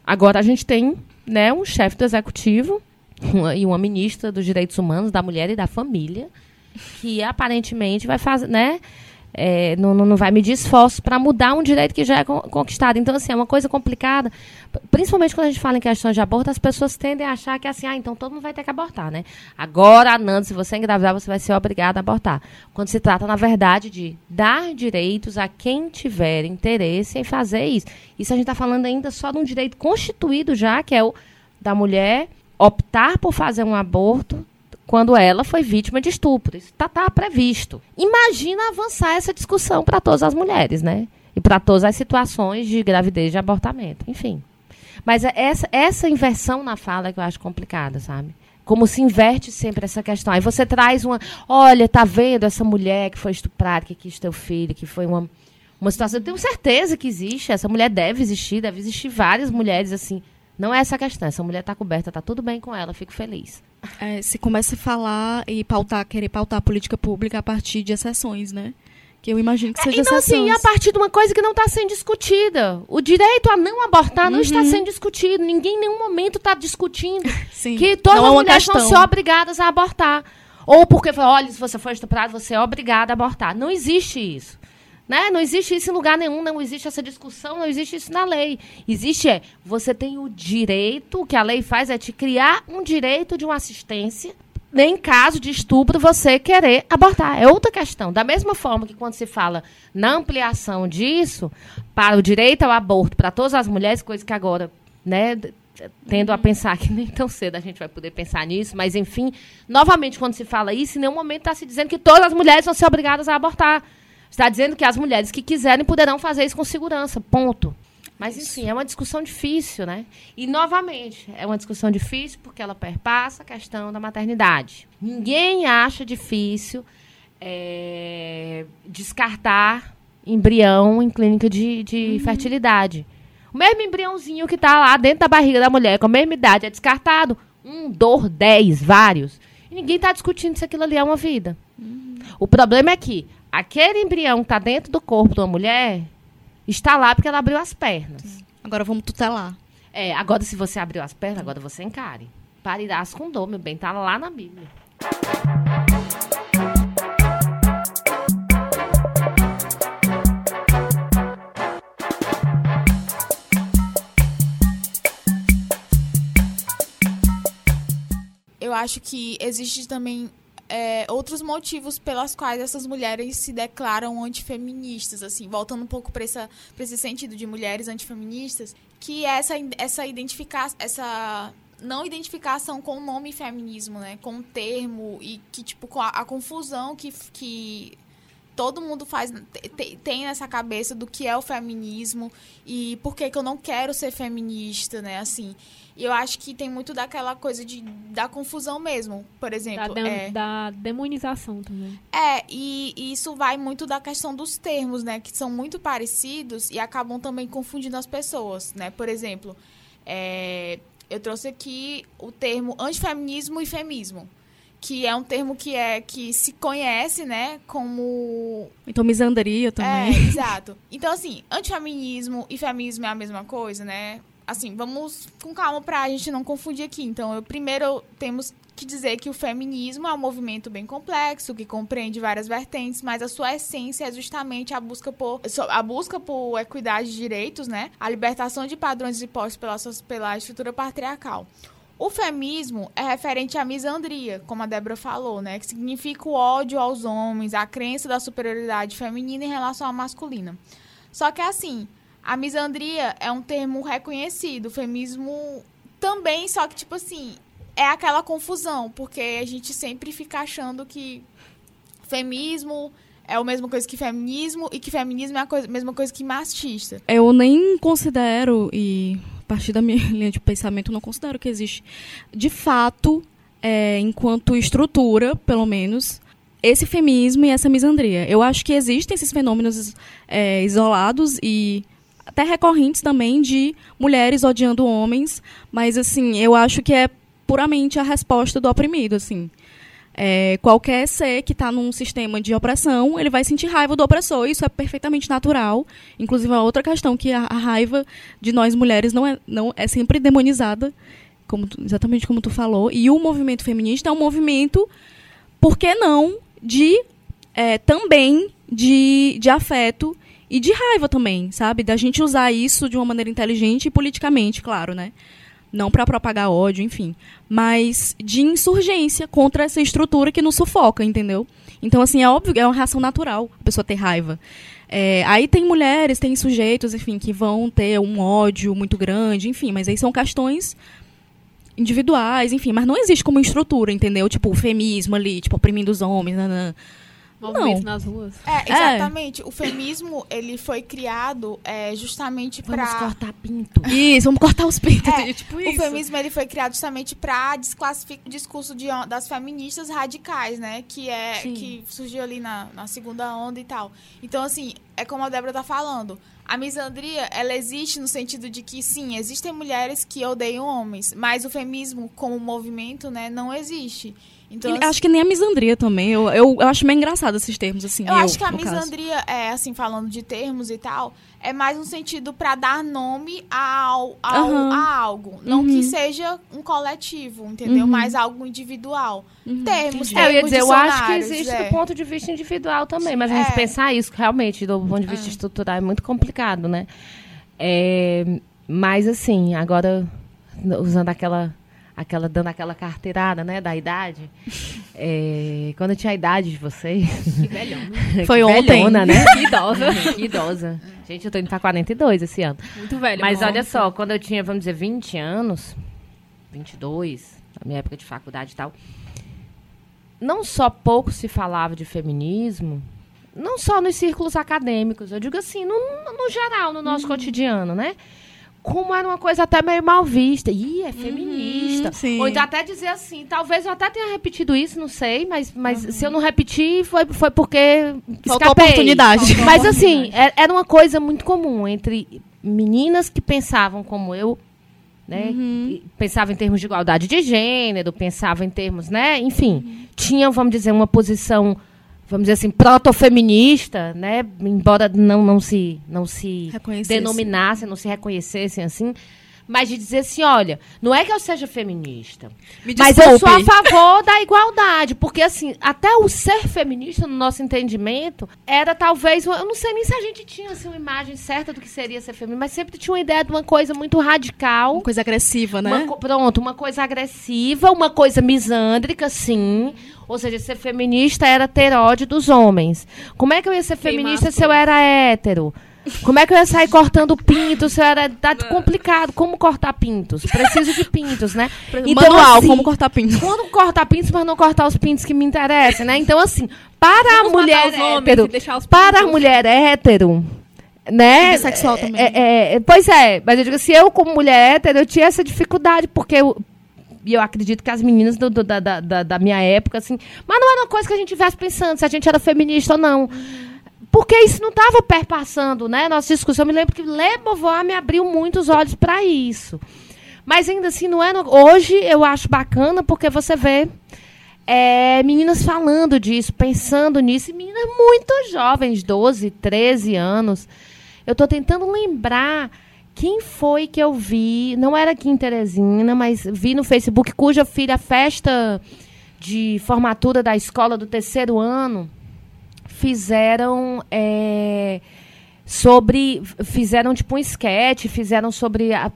agora a gente tem né, um chefe do executivo uma, e uma ministra dos direitos humanos, da mulher e da família, que aparentemente vai fazer, né? é, não, não vai medir esforços para mudar um direito que já é conquistado. Então, assim, é uma coisa complicada. Principalmente quando a gente fala em questões de aborto, as pessoas tendem a achar que, assim, ah, então todo mundo vai ter que abortar, né? Agora, Nando, se você engravidar, você vai ser obrigado a abortar. Quando se trata, na verdade, de dar direitos a quem tiver interesse em fazer isso. Isso a gente está falando ainda só de um direito constituído já, que é o da mulher optar por fazer um aborto quando ela foi vítima de estupro. Isso está tá previsto. Imagina avançar essa discussão para todas as mulheres, né? E para todas as situações de gravidez e abortamento, enfim. Mas é essa, essa inversão na fala que eu acho complicada, sabe? Como se inverte sempre essa questão. Aí você traz uma. Olha, tá vendo essa mulher que foi estuprada, que quis teu filho, que foi uma, uma situação. Eu tenho certeza que existe. Essa mulher deve existir, deve existir várias mulheres assim. Não é essa a questão. Essa mulher está coberta, está tudo bem com ela, fico feliz. É, se começa a falar e pautar, querer pautar a política pública a partir de exceções, né? Que eu imagino que seja é, então, assim, a partir de uma coisa que não está sendo discutida. O direito a não abortar uhum. não está uhum. sendo discutido. Ninguém em nenhum momento está discutindo [LAUGHS] Sim. que todas não as é mulheres questão. vão ser obrigadas a abortar. Ou porque, olha, se você for estuprado, você é obrigada a abortar. Não existe isso. Né? Não existe isso em lugar nenhum, não existe essa discussão, não existe isso na lei. Existe é, você tem o direito, o que a lei faz é te criar um direito de uma assistência em caso de estupro, você querer abortar. É outra questão. Da mesma forma que quando se fala na ampliação disso, para o direito ao aborto para todas as mulheres, coisa que agora, né, tendo a pensar que nem tão cedo a gente vai poder pensar nisso, mas enfim, novamente, quando se fala isso, em nenhum momento está se dizendo que todas as mulheres vão ser obrigadas a abortar. Está dizendo que as mulheres que quiserem poderão fazer isso com segurança. Ponto. Mas, enfim, é uma discussão difícil, né? E, novamente, é uma discussão difícil porque ela perpassa a questão da maternidade. Ninguém acha difícil é, descartar embrião em clínica de, de fertilidade. O mesmo embriãozinho que tá lá dentro da barriga da mulher, com a mesma idade, é descartado. Um, dois, dez, vários. E ninguém tá discutindo se aquilo ali é uma vida. O problema é que aquele embrião que tá dentro do corpo de uma mulher está lá porque ela abriu as pernas. Agora vamos tutelar. É, agora se você abriu as pernas, agora você encare. Parirás com dor, meu bem, tá lá na Bíblia. Eu acho que existe também é, outros motivos pelas quais essas mulheres se declaram antifeministas, assim, voltando um pouco para esse sentido de mulheres antifeministas, que é essa, essa identificação, essa não identificação com o nome feminismo, né, com o termo e que tipo com a, a confusão que, que todo mundo faz tem nessa cabeça do que é o feminismo e por que, que eu não quero ser feminista, né? Assim, eu acho que tem muito daquela coisa de da confusão mesmo, por exemplo, da, é, da demonização também. é e, e isso vai muito da questão dos termos, né? Que são muito parecidos e acabam também confundindo as pessoas, né? Por exemplo, é, eu trouxe aqui o termo antifeminismo e femismo que é um termo que é que se conhece, né, como Então misandria é, também. [LAUGHS] exato. Então assim, antifeminismo e feminismo é a mesma coisa, né? Assim, vamos com calma pra gente não confundir aqui. Então, eu, primeiro temos que dizer que o feminismo é um movimento bem complexo, que compreende várias vertentes, mas a sua essência é justamente a busca por a busca por equidade de direitos, né? A libertação de padrões impostos pela, pela estrutura patriarcal. O feminismo é referente à misandria, como a Débora falou, né? Que significa o ódio aos homens, a crença da superioridade feminina em relação à masculina. Só que assim, a misandria é um termo reconhecido, o feminismo também, só que tipo assim, é aquela confusão, porque a gente sempre fica achando que feminismo é a mesma coisa que feminismo e que feminismo é a coisa, mesma coisa que machista. Eu nem considero, e a partir da minha [LAUGHS] linha de pensamento, não considero que existe, de fato, é, enquanto estrutura, pelo menos, esse feminismo e essa misandria. Eu acho que existem esses fenômenos é, isolados e até recorrentes também de mulheres odiando homens, mas assim, eu acho que é puramente a resposta do oprimido, assim. É, qualquer ser que está num sistema de opressão, ele vai sentir raiva do opressor. Isso é perfeitamente natural. Inclusive, a outra questão que a, a raiva de nós mulheres não é, não é sempre demonizada, como tu, exatamente como tu falou. E o movimento feminista é um movimento, por que não, de é, também de, de afeto e de raiva também, sabe? Da gente usar isso de uma maneira inteligente e politicamente, claro, né? não para propagar ódio, enfim, mas de insurgência contra essa estrutura que nos sufoca, entendeu? Então, assim, é óbvio, é uma reação natural a pessoa ter raiva. É, aí tem mulheres, tem sujeitos, enfim, que vão ter um ódio muito grande, enfim, mas aí são questões individuais, enfim, mas não existe como estrutura, entendeu? Tipo, o feminismo ali, tipo, oprimindo os homens, nanã. Movimento nas ruas. É, exatamente. O feminismo, ele foi criado é, justamente para Vamos cortar pinto. Isso, vamos cortar os pintos, É, tipo O isso. feminismo ele foi criado justamente para desclassificar o discurso de, das feministas radicais, né? Que é Sim. que surgiu ali na, na segunda onda e tal. Então, assim, é como a Débora tá falando. A misandria, ela existe no sentido de que, sim, existem mulheres que odeiam homens, mas o feminismo como movimento, né, não existe. Então, assim, acho que nem a misandria também. Eu, eu, eu acho meio engraçado esses termos, assim. Eu, acho que a caso. misandria, é, assim, falando de termos e tal, é mais um sentido para dar nome ao, ao- Aham. a algo. Não Uhum. que seja um coletivo, entendeu? Uhum. Mas algo individual. Uhum, termos. É, eu ia termos, dizer, eu acho que existe é. do ponto de vista individual também, mas a gente É. pensar isso realmente do ponto de vista estrutural é muito complicado, né? É, mas assim, agora usando aquela, aquela, dando aquela carteirada, né, da idade, é, quando eu tinha a idade de vocês, [LAUGHS] Que velhão. né? [LAUGHS] Foi que ontem. velhona, né? Que [LAUGHS] idosa. que idosa. Gente, eu tô indo pra 42 esse ano. Muito velho. Mas olha só, quando eu tinha, vamos dizer, 20 anos, 22, na minha época de faculdade e tal, não só pouco se falava de feminismo, não só nos círculos acadêmicos, eu digo assim, no, no geral, no nosso cotidiano, né? Como era uma coisa até meio mal vista. Ih, é feminista. Uhum. Ou então até dizer assim, talvez eu até tenha repetido isso, não sei, mas, mas se eu não repetir, foi, foi porque Faltou escapei. oportunidade. Faltou Mas assim, é- era uma coisa muito comum entre meninas que pensavam como eu, né? e Pensavam em termos de igualdade de gênero, pensavam em termos, né? Enfim, tinham, vamos dizer, uma posição, vamos dizer assim, proto-feminista, né? Embora não, não se, não se denominassem, não se reconhecessem assim. Mas de dizer assim, olha, não é que eu seja feminista, mas eu sou a favor da igualdade, porque assim, até o ser feminista, no nosso entendimento, era talvez, eu não sei nem se a gente tinha assim, uma imagem certa do que seria ser feminista, mas sempre tinha uma ideia de uma coisa muito radical. Uma coisa agressiva, né? Uma pronto, uma coisa agressiva, uma coisa misândrica, sim. Ou seja, ser feminista era ter ódio dos homens. Como é que eu ia ser feminista se eu era hétero? Como é que eu ia sair cortando pintos se eu era. Tá complicado. Como cortar pintos? Preciso de pintos, né? Manual, assim, como cortar pinto. Quando cortar pintos, mas não cortar os pintos que me interessam, né? Então, assim, para a Vamos mulher os homens hétero. Para a pintos. mulher hétero. Né? E bissexual também. É, é, pois é, mas eu digo, se eu, como mulher hétero, eu tinha essa dificuldade, porque eu, e eu acredito que as meninas do- do- da, da, da- minha época, assim. Mas não era uma coisa que a gente estivesse pensando se a gente era feminista ou não. Porque isso não estava perpassando, né? Nossa discussão. Eu me lembro que Le Beauvoir me abriu muito os olhos para isso. Mas ainda assim, não é. no- Hoje eu acho bacana porque você vê é, meninas falando disso, pensando nisso, e meninas muito jovens, 12, 13 anos. Eu estou tentando lembrar quem foi que eu vi, não era aqui em Teresina, mas vi no Facebook, cuja filha, festa de formatura da escola do terceiro ano, fizeram é, sobre fizeram tipo um esquete fizeram sobre a,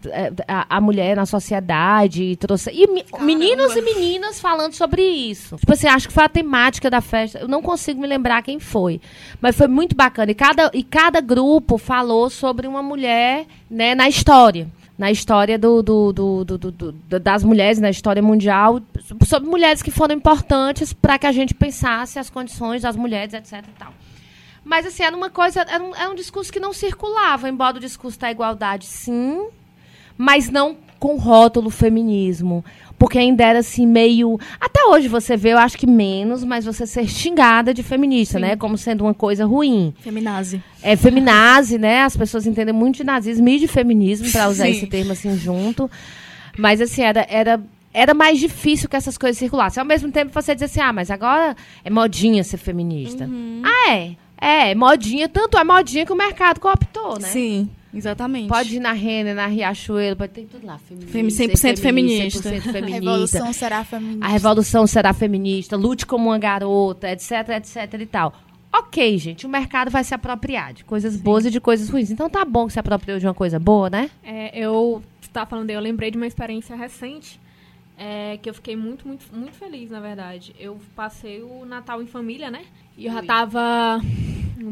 a, a mulher na sociedade e trouxe e me- meninos e meninas falando sobre isso tipo assim acho que foi a temática da festa eu não consigo me lembrar quem foi mas foi muito bacana e cada e cada grupo falou sobre uma mulher né na história na história do, do- do- do- do- do- das mulheres, na história mundial, sobre mulheres que foram importantes para que a gente pensasse as condições das mulheres, etc. E tal. Mas, assim, era uma coisa, era um, era um discurso que não circulava, embora o discurso da igualdade, sim, mas não com rótulo feminismo. Porque ainda era assim, meio. Até hoje você vê, eu acho que menos, mas você ser xingada de feminista, né? Como sendo uma coisa ruim. Feminazi. É feminazi, né? As pessoas entendem muito de nazismo e de feminismo, para usar Sim. esse termo assim junto. Mas assim, era, era, era mais difícil que essas coisas circulassem. Ao mesmo tempo, você diz assim, ah, mas agora é modinha ser feminista. Ah, é. É, modinha, tanto é modinha que o mercado cooptou, né? Sim, exatamente. Pode ir na Renner, na Riachuelo, pode ter tudo lá. Feminista, Femi- 100% feminista. 100% A [LAUGHS] feminista. revolução será feminista. A revolução será feminista, lute como uma garota, etc, etc e tal. Ok, gente, o mercado vai se apropriar de coisas boas e de coisas ruins. Então tá bom que se apropriou de uma coisa boa, né? É, eu estava falando, eu lembrei de uma experiência recente é, que eu fiquei muito, muito, muito feliz, na verdade. Eu passei o Natal em família, né? E eu já tava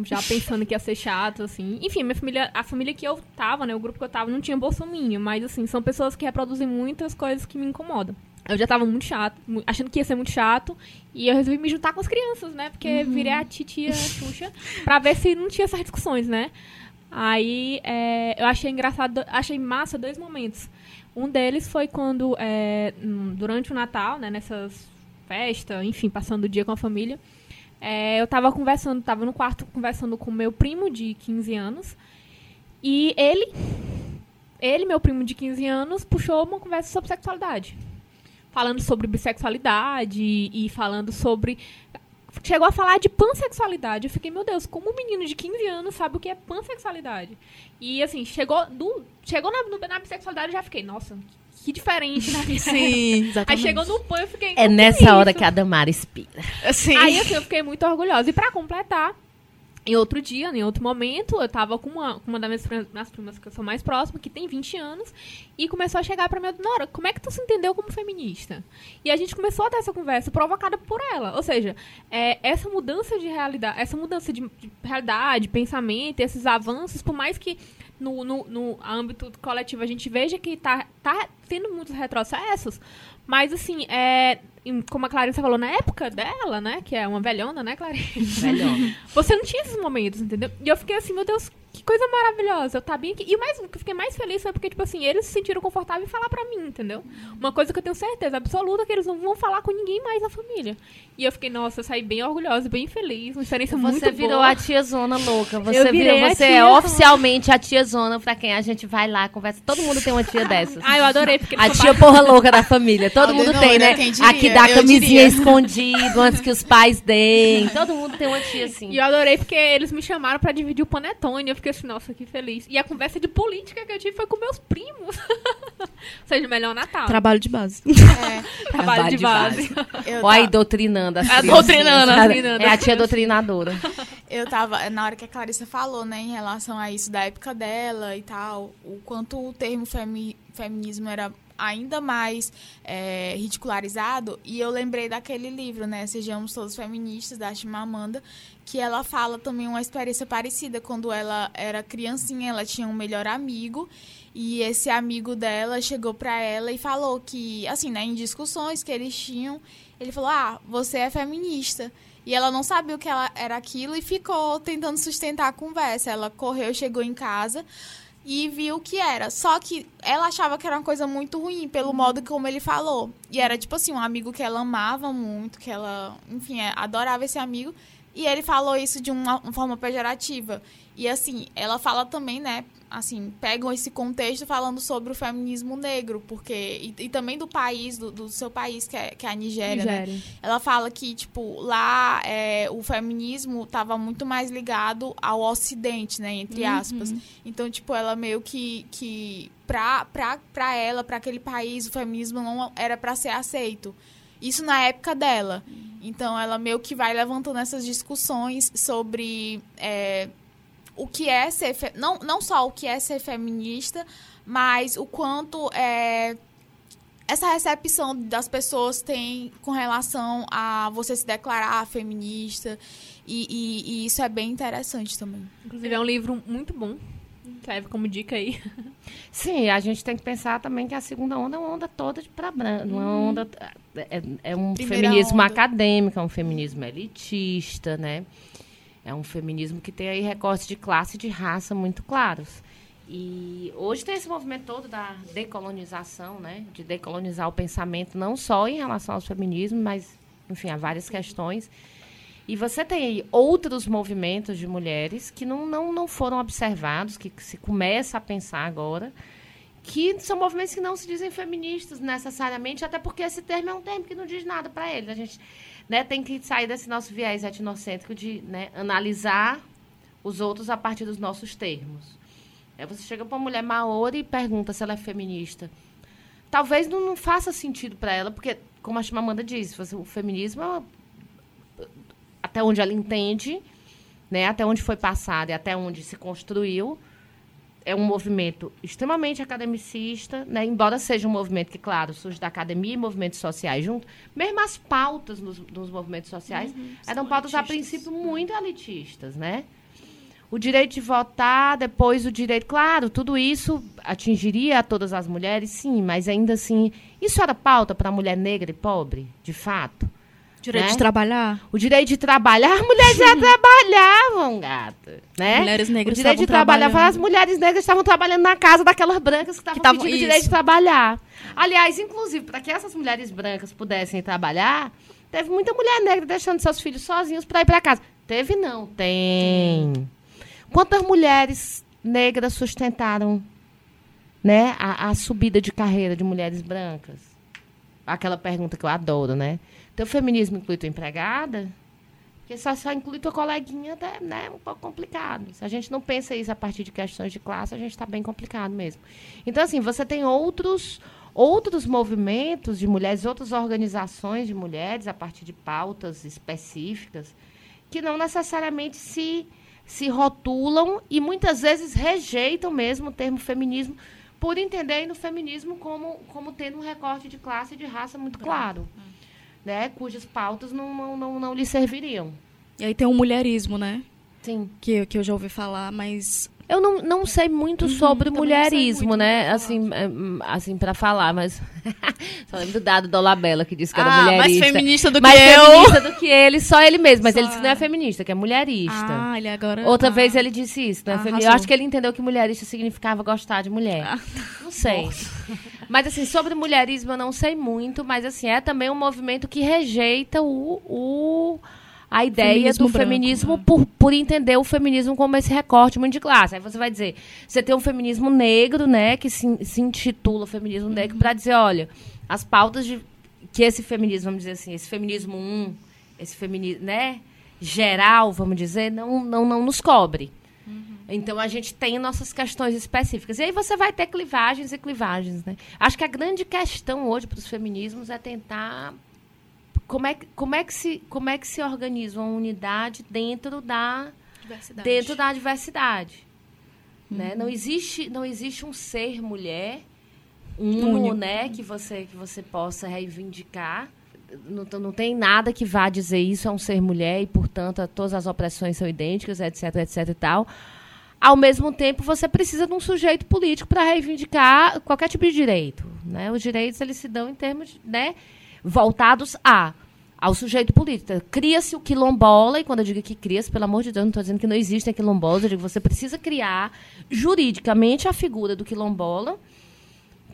já pensando que ia ser chato, assim. Enfim, minha família, a família que eu tava, né? O grupo que eu tava não tinha bolsominho, mas assim, são pessoas que reproduzem muitas coisas que me incomodam. Eu já tava muito chato, achando que ia ser muito chato, e eu resolvi me juntar com as crianças, né? Porque virei a titia Xuxa pra ver se não tinha essas discussões, né? Aí é, eu achei engraçado, achei massa dois momentos. Um deles foi quando, é, hum, durante o Natal, né, nessas festas, enfim, passando o dia com a família, é, eu tava conversando, tava no quarto conversando com meu primo de 15 anos, e ele, ele, meu primo de 15 anos, puxou uma conversa sobre sexualidade. Falando sobre bissexualidade e falando sobre chegou a falar de pansexualidade. Eu fiquei, meu Deus, como um menino de 15 anos sabe o que é pansexualidade? E assim, chegou, do, chegou na, na bissexualidade eu já fiquei, nossa, que diferente, né? [LAUGHS] Sim, Aí exatamente. chegou no pan eu fiquei. É "O que nessa hora isso?" que a Damara. Sim. Aí assim, eu fiquei muito orgulhosa. E pra completar, em outro dia, em outro momento, eu tava com uma, com uma das minhas primas, minhas primas que eu sou mais próxima, que tem 20 anos, e começou a chegar pra mim, Nora, como é que tu se entendeu como feminista? E a gente começou a ter essa conversa provocada por ela. Ou seja, é, essa mudança de realidade, essa mudança de, de realidade, pensamento, esses avanços, por mais que no, no, no âmbito coletivo a gente veja que tá, tá tendo muitos retrocessos, mas assim, é, como a Clarice falou, na época dela, né, que é uma velhona, né, Clarice? Melhor. [LAUGHS] Você não tinha esses momentos, entendeu? E eu fiquei assim, meu Deus, que coisa maravilhosa, eu tá bem aqui. E o, mais, o que eu fiquei mais feliz foi porque, tipo assim, eles se sentiram confortáveis em falar pra mim, entendeu? Uma coisa que eu tenho certeza absoluta que eles não vão falar com ninguém mais da família. E eu fiquei, nossa, eu saí bem orgulhosa, bem feliz, uma experiência muito Você virou boa. a tia Zona louca. Você virou, a você é Zona. oficialmente a tia Zona pra quem a gente vai lá, conversa. Todo mundo tem uma tia dessas. Ah, eu adorei, porque A tia porra louca da família. Todo mundo Aldenora, tem, né? diria? Aqui dá camisinha diria. escondido antes que os pais deem. Todo mundo tem uma tia assim. E eu adorei porque eles me chamaram pra dividir o panetone. Eu fiquei assim, nossa, que feliz. E a conversa de política que eu tive foi com meus primos. [LAUGHS] Ou seja, melhor Natal. Trabalho de base. É, [LAUGHS] Trabalho de base. Olha [LAUGHS] aí, doutrinando as É, doutrinando, doutrinando É a tia doutrinadora. eu tava, na hora que a Clarissa falou, né, em relação a isso da época dela e tal, o quanto o termo femi- feminismo era ainda mais é, ridicularizado, e eu lembrei daquele livro, né, Sejamos Todos Feministas, da Chimamanda, que ela fala também uma experiência parecida, quando ela era criancinha, ela tinha um melhor amigo, e esse amigo dela chegou pra ela e falou que, assim, né, em discussões que eles tinham, ele falou: Ah, você é feminista. E ela não sabia o que ela era aquilo e ficou tentando sustentar a conversa. Ela correu, chegou em casa e viu o que era. Só que ela achava que era uma coisa muito ruim, pelo modo como ele falou. E era tipo assim, um amigo que ela amava muito, que ela, enfim, é, adorava esse amigo. E ele falou isso de uma, uma forma pejorativa. E assim, ela fala também, né? Assim, pegam esse contexto falando sobre o feminismo negro, porque. E, e também do país, do, do seu país, que é, que é a Nigéria, né? Nigéria. Ela fala que, tipo, lá é, o feminismo estava muito mais ligado ao ocidente, né? Entre aspas. Então, tipo, ela meio que. que pra, pra, pra ela, pra aquele país, o feminismo não era pra ser aceito. Isso na época dela. Então, ela meio que vai levantando essas discussões sobre é, o que é ser. fe- Não, não só o que é ser feminista, mas o quanto é, essa recepção das pessoas tem com relação a você se declarar feminista. E, e- e isso é bem interessante também. Inclusive, é um livro muito bom. Serve como dica aí. Sim, a gente tem que pensar também que a segunda onda é uma onda toda de pra branco. É uma onda. É, é um Primeira feminismo onda. acadêmico, é um feminismo elitista, né? É um feminismo que tem aí recortes de classe e de raça muito claros. E hoje tem esse movimento todo da decolonização, né? De decolonizar o pensamento, não só em relação aos feminismos, mas, enfim, há várias questões. E você tem aí outros movimentos de mulheres que não, não, não foram observados, que, que se começa a pensar agora, que são movimentos que não se dizem feministas necessariamente, até porque esse termo é um termo que não diz nada para eles. A gente né, tem que sair desse nosso viés etnocêntrico de né, analisar os outros a partir dos nossos termos. Aí você chega para uma mulher maori e pergunta se ela é feminista. Talvez não, não faça sentido para ela, porque, como a Chimamanda diz, o feminismo é até onde ela entende, né, até onde foi passado e até onde se construiu, é um movimento extremamente academicista, né, embora seja um movimento que, claro, surge da academia e movimentos sociais junto, mesmo as pautas nos, nos movimentos sociais eram pautas, a princípio, muito elitistas, né? O direito de votar, depois o direito... Claro, tudo isso atingiria a todas as mulheres, sim, mas ainda assim... Isso era pauta para a mulher negra e pobre, de fato? Direito Né? de trabalhar. O direito de trabalhar, as mulheres já trabalhavam, gata. Né? Mulheres negras o direito de trabalhar, as mulheres negras estavam trabalhando na casa daquelas brancas que estavam tavam- pedindo isso. direito de trabalhar. Aliás, inclusive, para que essas mulheres brancas pudessem trabalhar, teve muita mulher negra deixando seus filhos sozinhos para ir para casa. Teve não, tem. Quantas mulheres negras sustentaram né, a, a subida de carreira de mulheres brancas? Aquela pergunta que eu adoro, né? Teu feminismo inclui tua empregada? Porque só, só inclui tua coleguinha, né, né? É um pouco complicado. Se a gente não pensa isso a partir de questões de classe, a gente está bem complicado mesmo. Então, assim, você tem outros, outros movimentos de mulheres, outras organizações de mulheres, a partir de pautas específicas, que não necessariamente se, se rotulam e muitas vezes rejeitam mesmo o termo feminismo, por entenderem o feminismo como, como tendo um recorte de classe e de raça muito claro. Né, cujas pautas não, não, não, não lhe serviriam. E aí tem o mulherismo, né? Sim. Que, que eu já ouvi falar, mas Eu não, não sei muito Uhum, sobre mulherismo, muito, né? Assim, é, hum, assim para falar, mas [LAUGHS] só lembro do dado da Olabella que disse que era Ah, mais mulherista. feminista do mais que eu. feminista do que ele, só ele mesmo, mas Só ele disse que não é feminista, que é mulherista. Ah, ele agora. Outra ah. vez ele disse isso, né? Arrasou. Eu acho que ele entendeu que mulherista significava gostar de mulher. Ah. Não sei. Mas assim, sobre mulherismo eu não sei muito, mas assim, é também um movimento que rejeita o, o a ideia Feminismo do branco, feminismo né? por, por entender o feminismo como esse recorte muito de classe. Aí você vai dizer, você tem um feminismo negro, né, que se, se intitula feminismo negro Uhum. para dizer, olha, as pautas de que esse feminismo, vamos dizer assim, esse feminismo um, esse feminismo, né, geral, vamos dizer, não não não nos cobre. Então a gente tem nossas questões específicas. E aí você vai ter clivagens e clivagens, né? Acho que a grande questão hoje para os feminismos é tentar como é, que- como, é que se, como é que se organiza uma unidade dentro da, Diversidade. dentro da diversidade. Né? Não, existe, não existe um ser mulher uno, Único. né, que você, que você possa reivindicar. Não, não tem nada que vá dizer isso é um ser mulher e, portanto, todas as opressões são idênticas, etc, etc e tal. Ao mesmo tempo, você precisa de um sujeito político para reivindicar qualquer tipo de direito. Né? Os direitos eles se dão em termos né, voltados a ao sujeito político. Cria-se o quilombola, e quando eu digo que cria-se, pelo amor de Deus, não estou dizendo que não existem quilombolas, eu digo que você precisa criar juridicamente a figura do quilombola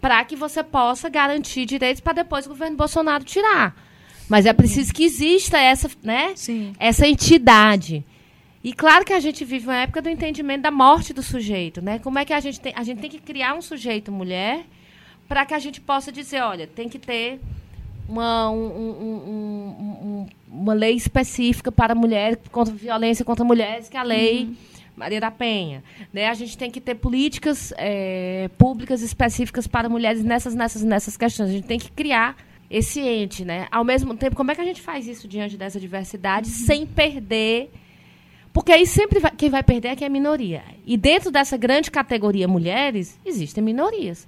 para que você possa garantir direitos para depois o governo Bolsonaro tirar. Mas é preciso que exista essa, né, Sim. essa entidade. E claro que a gente vive uma época do entendimento da morte do sujeito, né? Como é que a gente tem, a gente tem que criar um sujeito mulher para que a gente possa dizer, olha, tem que ter uma, um- um- um- um- uma lei específica para mulheres contra violência contra mulheres, que é a lei Maria da Penha. Né? A gente tem que ter políticas eh, públicas específicas para mulheres nessas, nessas, nessas questões. A gente tem que criar esse ente, né? Ao mesmo tempo, como é que a gente faz isso diante dessa diversidade sem perder porque aí sempre vai- quem vai perder é quem é minoria. E dentro dessa grande categoria mulheres, existem minorias.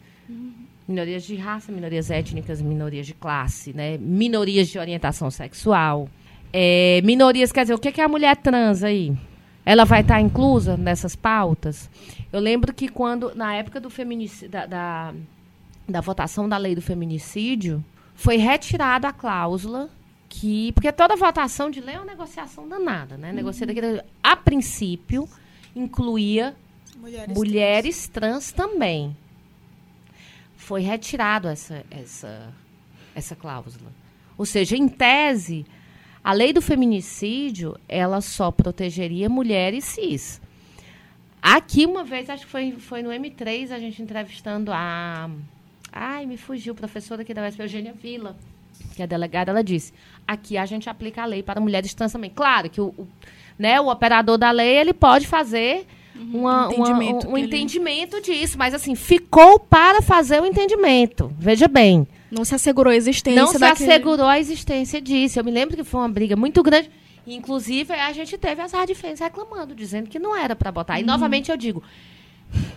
Minorias de raça, minorias étnicas, minorias de classe, né? minorias de orientação sexual. É, minorias, quer dizer, o que é a mulher trans aí? Ela vai estar inclusa nessas pautas? Eu lembro que quando, na época do feminicídio, da, da, da votação da lei do feminicídio, foi retirada a cláusula que. Porque toda votação de lei é uma negociação danada, né? Negocia daquele- a princípio, incluía Mulheres, mulheres trans também. Foi retirado essa, essa, essa cláusula. Ou seja, em tese, a lei do feminicídio, ela só protegeria mulheres cis. Aqui, uma vez, acho que foi, foi no M3, a gente entrevistando a... Ai, me fugiu, professora aqui da USP, Eugênia Vila, que é delegada, ela disse, aqui a gente aplica a lei para mulheres trans também. Claro que o, o, né, o operador da lei, ele pode fazer uma- uma- entendimento um, um que ele- entendimento disso, mas assim, ficou para fazer o entendimento. Veja bem, Não se assegurou a existência não se daquele... assegurou a existência disso. Eu me lembro que foi uma briga muito grande. Inclusive, a gente teve as radifens reclamando, dizendo que não era para botar. E, Uhum. novamente, eu digo,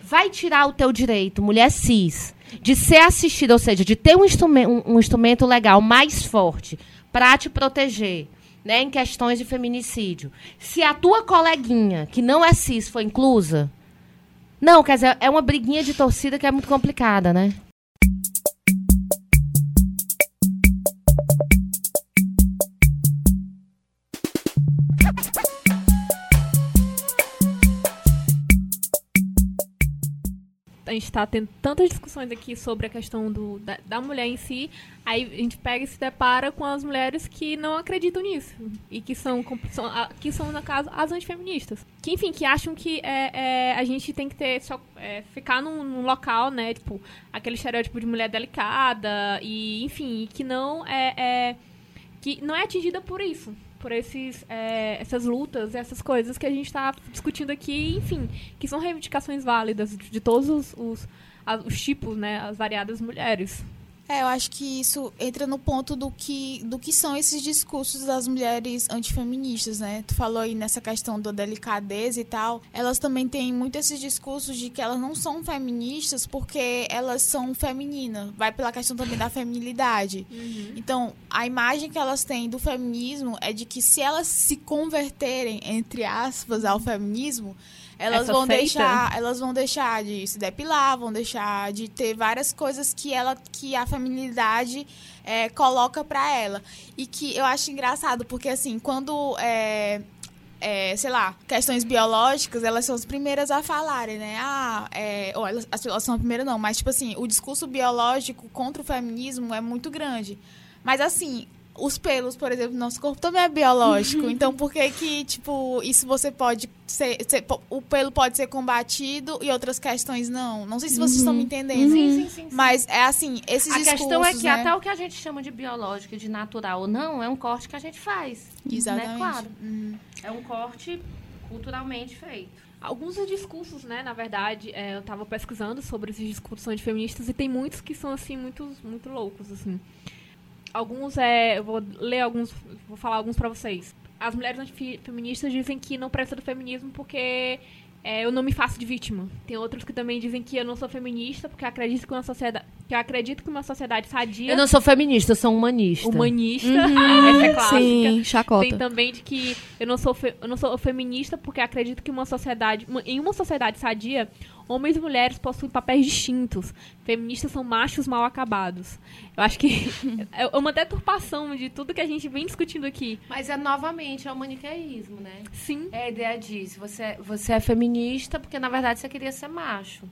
vai tirar o teu direito, mulher cis, de ser assistida, ou seja, de ter um, instrumen- um- um instrumento legal mais forte para te proteger, né, em questões de feminicídio. Se a tua coleguinha, que não é cis, for inclusa, não, quer dizer, é uma briguinha de torcida que é muito complicada, né? A gente está tendo tantas discussões aqui sobre a questão do, da, da mulher em si, aí a gente pega e se depara com as mulheres que não acreditam nisso. E que são, são que são no caso, as antifeministas. Que, enfim, que acham que é, é, a gente tem que ter só, é, ficar num, num local, né? Tipo, aquele estereótipo de mulher delicada, e, enfim, que não é, é que não é atingida por isso, por esses, é, essas lutas, essas coisas que a gente está discutindo aqui, enfim, que são reivindicações válidas de, todos os, os, os tipos, né, as variadas mulheres. É, eu acho que isso entra no ponto do que, do que são esses discursos das mulheres antifeministas, né? Tu falou aí nessa questão da delicadeza e tal. Elas também têm muito esses discursos de que elas não são feministas porque elas são femininas. Vai pela questão também da feminilidade. Então, a imagem que elas têm do feminismo é de que se elas se converterem, entre aspas, ao feminismo, elas Essa vão seita? deixar, elas vão deixar de se depilar, vão deixar de ter várias coisas que ela que a feminilidade é, coloca pra ela. E que eu acho engraçado, porque assim, quando é, é, sei lá, questões biológicas, elas são as primeiras a falarem, né? Ah, é, ou elas, as- elas são a primeira não, mas tipo assim, o discurso biológico contra o feminismo é muito grande. Mas assim, os pelos, por exemplo, do nosso corpo também é biológico. então por que que, tipo, isso você pode ser, ser- o pelo pode ser combatido e outras questões não? Não sei se vocês estão me entendendo. Sim, sim, sim. sim. Mas é assim, esses a discursos, questão é que né? até o que a gente chama de biológico e de natural ou não, é um corte que a gente faz. Exatamente. Né? Claro. Uhum. É um corte culturalmente feito. Alguns dos discursos, né, na verdade, é, eu tava pesquisando sobre esses discursos antifeministas e tem muitos que são, assim, muito, muito loucos, assim. Alguns, é, eu vou ler alguns, vou falar alguns pra vocês. As mulheres antifeministas dizem que não presta do feminismo porque é, eu não me faço de vítima. Tem outros que também dizem que eu não sou feminista porque eu acredito que uma sociedade, que eu acredito que uma sociedade sadia, Eu não sou feminista, eu sou humanista. humanista, [LAUGHS] essa é clássica. Sim, chacota. Tem também de que eu não sou fe- eu não sou feminista porque acredito que uma sociedade, uma- em uma sociedade sadia, homens e mulheres possuem papéis distintos. Feministas são machos mal acabados. Eu acho que [LAUGHS] é uma deturpação de tudo que a gente vem discutindo aqui. Mas é novamente, é o maniqueísmo, né? Sim. É a ideia disso. Você, você é feminista porque, na verdade, você queria ser macho.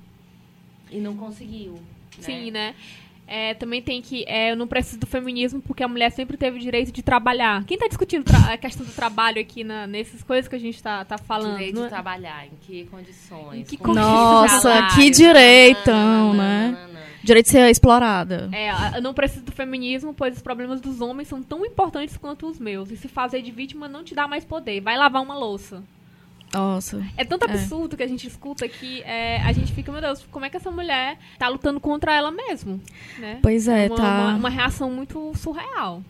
E não conseguiu. né? Sim, né? É, também tem que. é, eu não preciso do feminismo porque a mulher sempre teve o direito de trabalhar. Quem está discutindo a questão do trabalho aqui na, nessas coisas que a gente está tá falando? Direito de é? trabalhar, em que condições? Em que com Nossa, que direitão, nananana, né? Direito de ser explorada. É, eu não preciso do feminismo, pois os problemas dos homens são tão importantes quanto os meus. E se fazer de vítima não te dá mais poder. Vai lavar uma louça. Nossa. É tanto absurdo que a gente escuta que é, a gente fica, meu Deus, como é que essa mulher tá lutando contra ela mesmo? Né? Pois é, uma, tá. uma, uma reação muito surreal.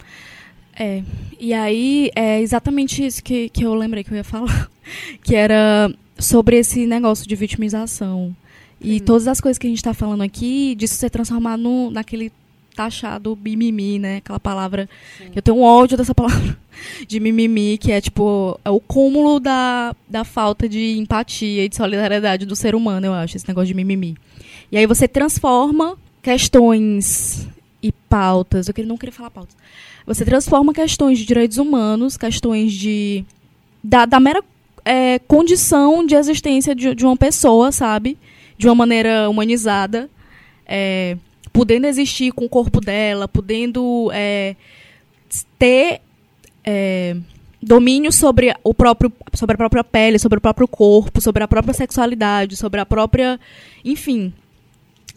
É. E aí, é exatamente isso que, que eu lembrei que eu ia falar. [LAUGHS] Que era sobre esse negócio de vitimização. E Sim. todas as coisas que a gente tá falando aqui, disso ser transformado no, naquele taxado mimimi, né? Aquela palavra. Sim. Eu tenho um ódio dessa palavra. [LAUGHS] De mimimi, que é tipo. É o cúmulo da, da falta de empatia e de solidariedade do ser humano, eu acho, esse negócio de mimimi. E aí você transforma questões e pautas. Eu não queria falar pautas. Você transforma questões de direitos humanos, questões de. da, da mera é, condição de existência de, de uma pessoa, sabe? De uma maneira humanizada. é, podendo existir com o corpo dela, podendo é, ter é, domínio sobre o próprio sobre a própria pele, sobre o próprio corpo, sobre a própria sexualidade, sobre a própria, enfim,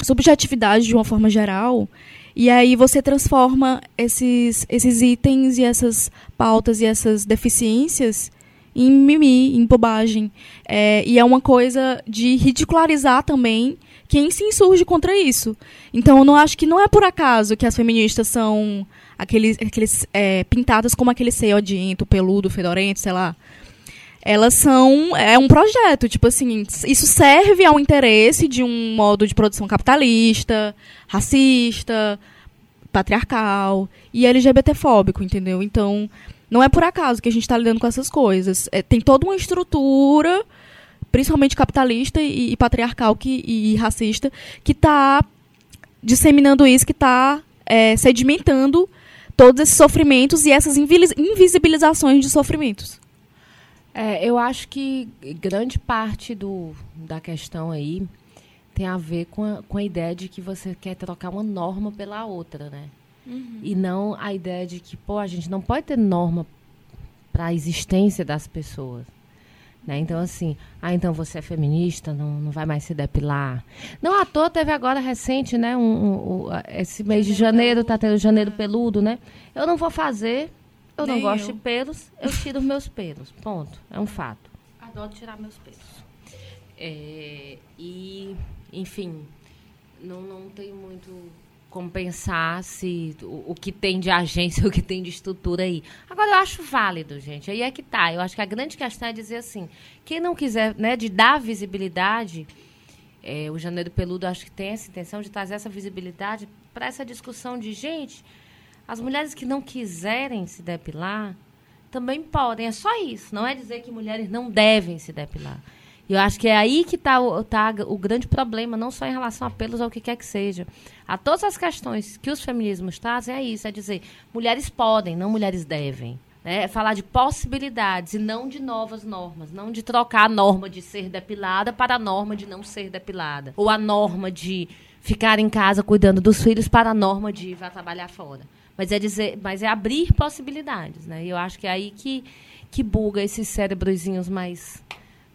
subjetividade de uma forma geral. E aí você transforma esses esses itens e essas pautas e essas deficiências em mimi, em bobagem. É, e é uma coisa de ridicularizar também quem se insurge contra isso. Então eu não acho que não é por acaso que as feministas são aqueles, aqueles é, pintadas como aquele seio odiento, peludo, fedorento, sei lá. Elas são. É um projeto, tipo assim, isso serve ao interesse de um modo de produção capitalista, racista, patriarcal e LGBTfóbico, entendeu? Então, não é por acaso que a gente está lidando com essas coisas. É, tem toda uma estrutura, principalmente capitalista e, e patriarcal que, e, racista, que está disseminando isso, que está é, sedimentando todos esses sofrimentos e essas invisibilizações de sofrimentos. É, eu acho que grande parte do, da questão aí tem a ver com a, com a ideia de que você quer trocar uma norma pela outra, né? E não a ideia de que, pô, a gente não pode ter norma para a existência das pessoas. Né? Então, assim, ah, então você é feminista, não, não vai mais se depilar. Não à toa teve agora recente, né? Um, um- um, esse mês de janeiro, tá tendo janeiro peludo, né? Eu não vou fazer, eu não Nem gosto eu. de pelos, eu tiro os meus pelos. Ponto. É um fato. Adoro tirar meus pelos. É, e, enfim, não, não tem muito como pensar se o, o que tem de agência, [LAUGHS] o que tem de estrutura aí. Agora, eu acho válido, gente. Aí é que tá. Eu acho que a grande questão é dizer assim, quem não quiser, né, de dar visibilidade, é, o Janeiro Peludo acho que tem essa intenção de trazer essa visibilidade para essa discussão de, gente, as mulheres que não quiserem se depilar também podem. É só isso. Não é dizer que mulheres não devem se depilar. E eu acho que é aí que está o, tá o grande problema, não só em relação a pelos ou o que quer que seja. A todas as questões que os feminismos trazem é isso, é dizer, mulheres podem, não mulheres devem. Né? É falar de possibilidades e não de novas normas. Não de trocar a norma de ser depilada para a norma de não ser depilada. Ou a norma de ficar em casa cuidando dos filhos para a norma de ir trabalhar fora. Mas é dizer, mas é abrir possibilidades, né? E eu acho que é aí que, que buga esses cérebrozinhos mais,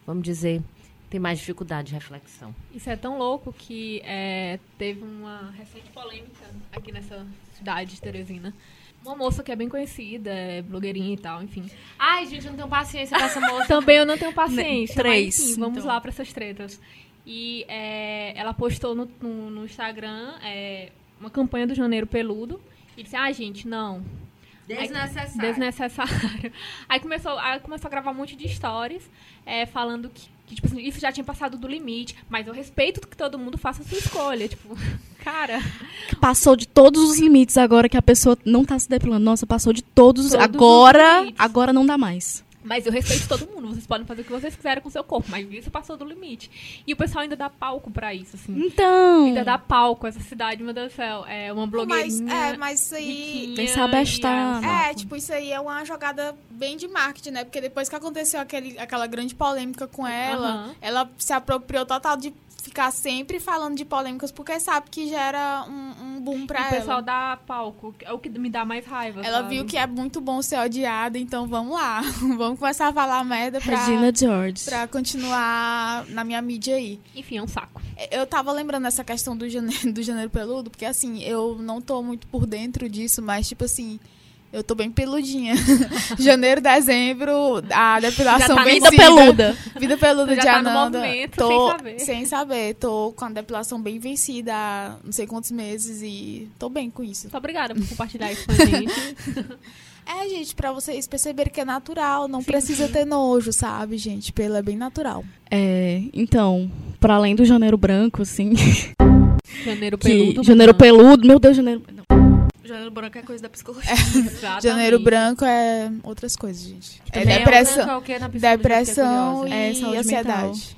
vamos dizer, tem mais dificuldade de reflexão. Isso é tão louco que é, teve uma recente polêmica aqui nessa cidade de Teresina. Uma moça que é bem conhecida, é blogueirinha e tal, enfim. Ai, gente, eu não tenho paciência com essa [LAUGHS] moça. Também eu não tenho paciência. Três, Mas, enfim, vamos então. lá para essas tretas. E é, ela postou no, no, no Instagram é, uma campanha do Janeiro Peludo. E disse, ah, gente, não. Desnecessário. Desnecessário. [LAUGHS] Aí começou, aí começou a gravar um monte de stories é, falando que, que, tipo assim, isso já tinha passado do limite, mas eu respeito que todo mundo faça a sua escolha. Tipo, [LAUGHS] cara, Passou de todos os limites agora que a pessoa não tá se depilando. Nossa, passou de todos. os Todos os agora, agora não dá mais. Mas eu respeito todo mundo. Vocês podem fazer o que vocês quiserem com o seu corpo, mas isso passou do limite. E o pessoal ainda dá palco pra isso, assim. Então. Ainda dá palco essa cidade, meu Deus do céu. É uma Mas, blogueirinha. é, mas isso aí. riquinha Vem se abestar. e É, tipo, isso aí é uma jogada bem de marketing, né? Porque depois que aconteceu aquele, aquela grande polêmica com ela, Aham. ela se apropriou total de ficar sempre falando de polêmicas, porque sabe que gera um, um boom pra o pessoal ela. dá palco. É o que me dá mais raiva. Ela sabe? viu que é muito bom ser odiada, então vamos lá. [LAUGHS] vamos começar a falar merda pra, Regina George. pra continuar na minha mídia aí. Enfim, é um saco. Eu tava lembrando dessa questão do janeiro, [LAUGHS] do janeiro peludo, porque assim, eu não tô muito por dentro disso, mas tipo assim, eu tô bem peludinha. [LAUGHS] janeiro, dezembro, a depilação Já tá bem Vida peluda. Vida peluda já de tá Ananda. tô, sem saber. sem saber. Tô com a depilação bem vencida há não sei quantos meses e tô bem com isso. Muito obrigada por compartilhar isso com a gente. [LAUGHS] É, gente, pra vocês perceberem que é natural, não precisa ter nojo, sabe, gente? Pelo é bem natural. É, então, para além do janeiro branco, assim, [LAUGHS] Janeiro que peludo. janeiro não. peludo, meu Deus, janeiro, não. Janeiro branco é coisa da psicologia. [LAUGHS] Exatamente. Janeiro branco é outras coisas, gente. É depressão. é o quê na psicologia? Depressão e É, saúde ansiedade.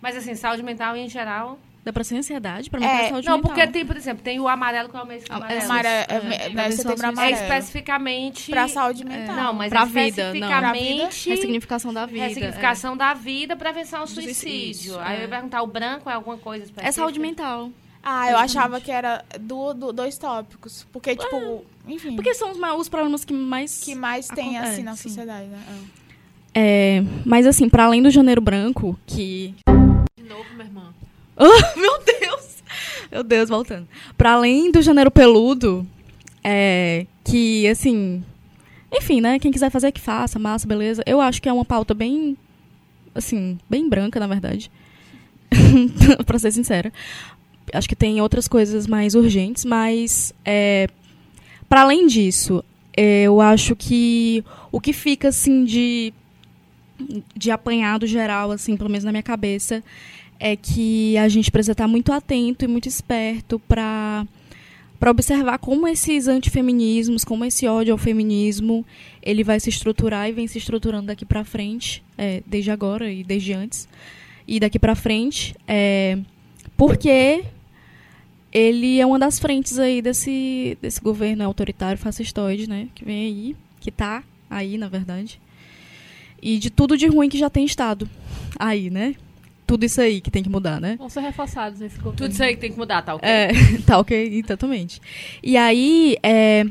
Mas assim, saúde mental em geral. Depressão e ansiedade, pra mim É, é saúde Não, mental. porque tem, por exemplo, tem o amarelo, que é o mês Ah, amarelo. é, Amare- é, é, é, é, né, é setembro é É especificamente. Pra saúde mental. Não, mas Pra é vida, não. especificamente. Ressignificação da vida. Ressignificação da vida, prevenção ao Do suicídio. suicídio, Aí é. eu ia perguntar, o branco é alguma coisa É, específica? é saúde mental. Ah, eu achava que era do, do- dois tópicos. Porque, tipo, enfim. Porque são os, os problemas que mais... que mais tem, Acon- assim, é, na sim. sociedade, né? Ah. É, mas assim, para além do janeiro branco, que De novo, minha irmã. [LAUGHS] Meu Deus! Meu Deus, voltando. Para além do janeiro peludo, é, que, assim... Enfim, né? Quem quiser fazer, que faça. Massa, beleza. Eu acho que é uma pauta bem... Assim, bem branca, na verdade. [LAUGHS] pra ser sincera. Acho que tem outras coisas mais urgentes, mas... É, para além disso, é, eu acho que o que fica, assim, de... De apanhado geral, assim, pelo menos na minha cabeça, é que a gente precisa estar muito atento e muito esperto para para observar como esses antifeminismos, como esse ódio ao feminismo, ele vai se estruturar e vem se estruturando daqui para frente, é, desde agora e desde antes, e daqui para frente, é, porque ele é uma das frentes aí desse, desse governo autoritário fascistoide, né, que vem aí, que tá aí, na verdade, e de tudo de ruim que já tem estado aí, né, tudo isso aí que tem que mudar, né? Vão ser reforçados nesse governo. Tudo isso aí que tem que mudar, tá ok? É, [LAUGHS] tá ok, totalmente. E aí, é,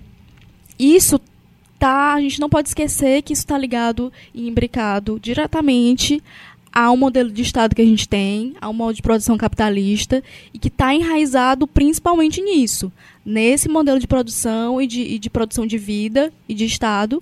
isso tá. A gente não pode esquecer que isso tá ligado e imbricado diretamente ao modelo de Estado que a gente tem, ao modo de produção capitalista, e que está enraizado principalmente nisso, nesse modelo de produção e de, e de produção de vida e de Estado,